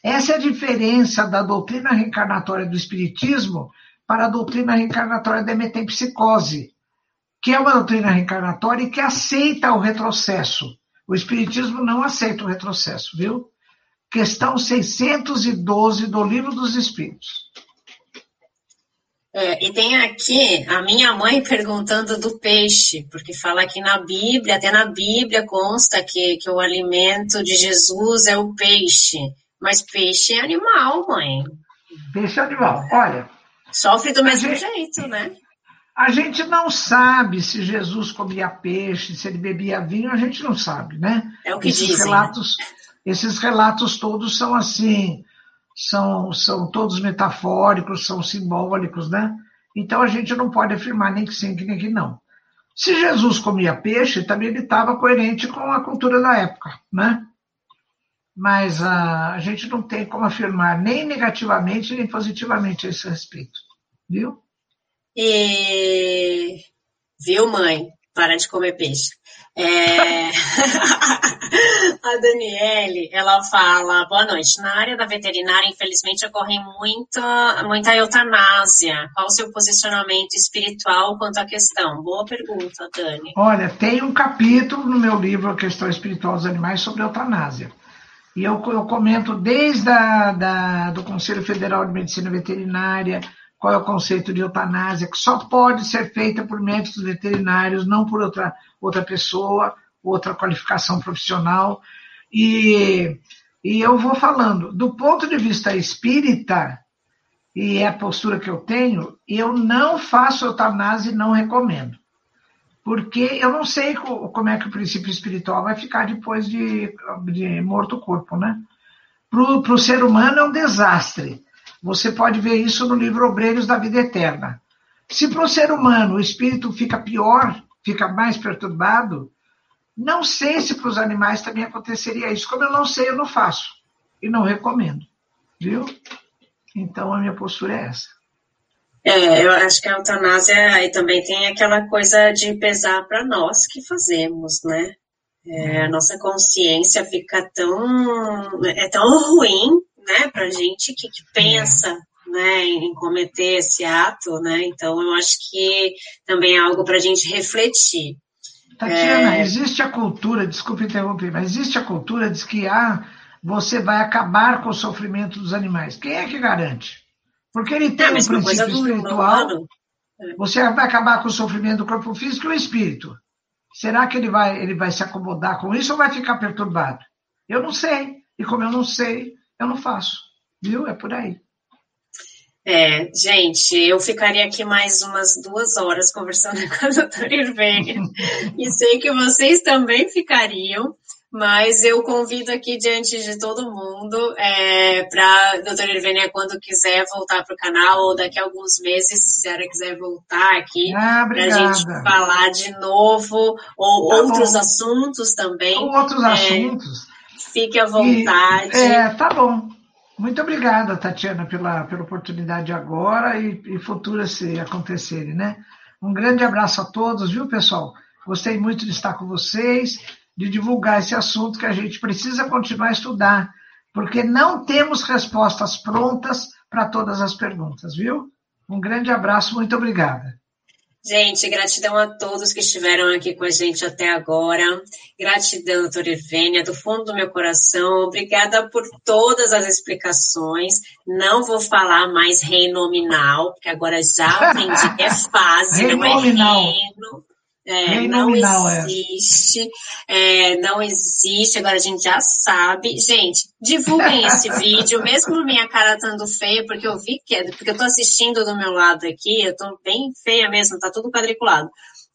Essa é a diferença da doutrina reencarnatória do Espiritismo para a doutrina reencarnatória da metempsicose, que é uma doutrina reencarnatória e que aceita o retrocesso. O Espiritismo não aceita o retrocesso, viu? Questão 612 do Livro dos Espíritos. É, e tem aqui a minha mãe perguntando do peixe, porque fala que na Bíblia, até na Bíblia consta que, que o alimento de Jesus é o peixe. Mas peixe é animal, mãe. Peixe é animal. Olha. Sofre do mesmo gente, jeito, né? A gente não sabe se Jesus comia peixe, se ele bebia vinho, a gente não sabe, né? É o que esses dizem. Relatos, esses relatos todos são assim são, são todos metafóricos, são simbólicos, né? Então a gente não pode afirmar nem que sim, nem que não. Se Jesus comia peixe, também ele estava coerente com a cultura da época, né? Mas a, a gente não tem como afirmar nem negativamente nem positivamente a esse respeito, viu? E... Viu, mãe? Para de comer peixe. É... a Daniele, ela fala, boa noite. Na área da veterinária, infelizmente, ocorre muita, muita eutanásia. Qual o seu posicionamento espiritual quanto à questão? Boa pergunta, Dani. Olha, tem um capítulo no meu livro, A Questão Espiritual dos Animais, sobre eutanásia. E eu, eu comento desde a, da, do Conselho Federal de Medicina Veterinária, qual é o conceito de eutanásia, que só pode ser feita por médicos veterinários, não por outra, outra pessoa, outra qualificação profissional. E, e eu vou falando, do ponto de vista espírita, e é a postura que eu tenho, eu não faço eutanásia e não recomendo. Porque eu não sei como é que o princípio espiritual vai ficar depois de, de morto o corpo, né? Para o ser humano é um desastre. Você pode ver isso no livro Obreiros da Vida Eterna. Se para o ser humano o espírito fica pior, fica mais perturbado, não sei se para os animais também aconteceria isso. Como eu não sei, eu não faço. E não recomendo. Viu? Então a minha postura é essa. É, eu acho que a eutanásia aí também tem aquela coisa de pesar para nós que fazemos, né? É, a uhum. nossa consciência fica tão é tão ruim, né, para gente que, que pensa, é. né, em cometer esse ato, né? Então eu acho que também é algo para a gente refletir. Tatiana, é... existe a cultura, desculpe interromper, mas existe a cultura de que ah, você vai acabar com o sofrimento dos animais. Quem é que garante? Porque ele tem é, um princípio espiritual. É. Você vai acabar com o sofrimento do corpo físico e o espírito. Será que ele vai, ele vai se acomodar com isso ou vai ficar perturbado? Eu não sei. E como eu não sei, eu não faço. Viu? É por aí. É, gente, eu ficaria aqui mais umas duas horas conversando com a doutora Irvênia. e sei que vocês também ficariam, mas eu convido aqui diante de todo mundo é, para a doutora Irvênia, quando quiser voltar para o canal, ou daqui a alguns meses, se ela quiser voltar aqui, ah, para a gente falar de novo, ou tá outros bom. assuntos também. Ou outros é, assuntos. Fique à vontade. E, é, tá bom. Muito obrigada, Tatiana, pela, pela oportunidade agora e, e futuras se acontecerem, né? Um grande abraço a todos, viu, pessoal? Gostei muito de estar com vocês, de divulgar esse assunto que a gente precisa continuar a estudar, porque não temos respostas prontas para todas as perguntas, viu? Um grande abraço, muito obrigada. Gente, gratidão a todos que estiveram aqui com a gente até agora. Gratidão, doutora Ivênia, do fundo do meu coração. Obrigada por todas as explicações. Não vou falar mais rei nominal, porque agora já aprendi que é fase, não é reino. É, não é. existe, é. é. não existe, agora a gente já sabe. Gente, divulguem esse vídeo, mesmo minha cara estando feia, porque eu vi que, porque eu tô assistindo do meu lado aqui, eu tô bem feia mesmo, tá tudo quadriculado.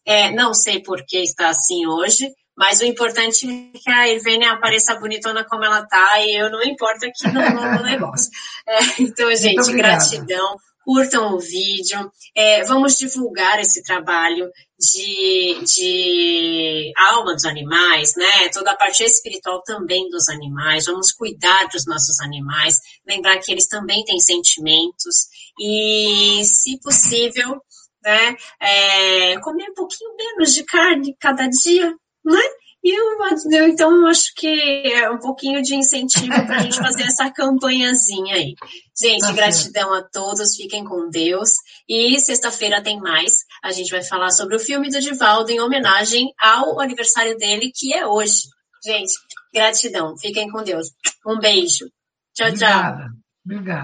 É, não sei por que está assim hoje, mas o importante é que a Irvênia apareça bonitona como ela tá, e eu não importo aqui no, no negócio. É, então, gente, gratidão curtam o vídeo, é, vamos divulgar esse trabalho de, de alma dos animais, né? Toda a parte espiritual também dos animais, vamos cuidar dos nossos animais, lembrar que eles também têm sentimentos e, se possível, né, é, comer um pouquinho menos de carne cada dia, né? E eu, então, acho que é um pouquinho de incentivo para a gente fazer essa campanhazinha aí. Gente, tá gratidão a todos, fiquem com Deus. E sexta-feira tem mais. A gente vai falar sobre o filme do Divaldo em homenagem ao aniversário dele, que é hoje. Gente, gratidão, fiquem com Deus. Um beijo. Tchau, Obrigada. tchau. Obrigado.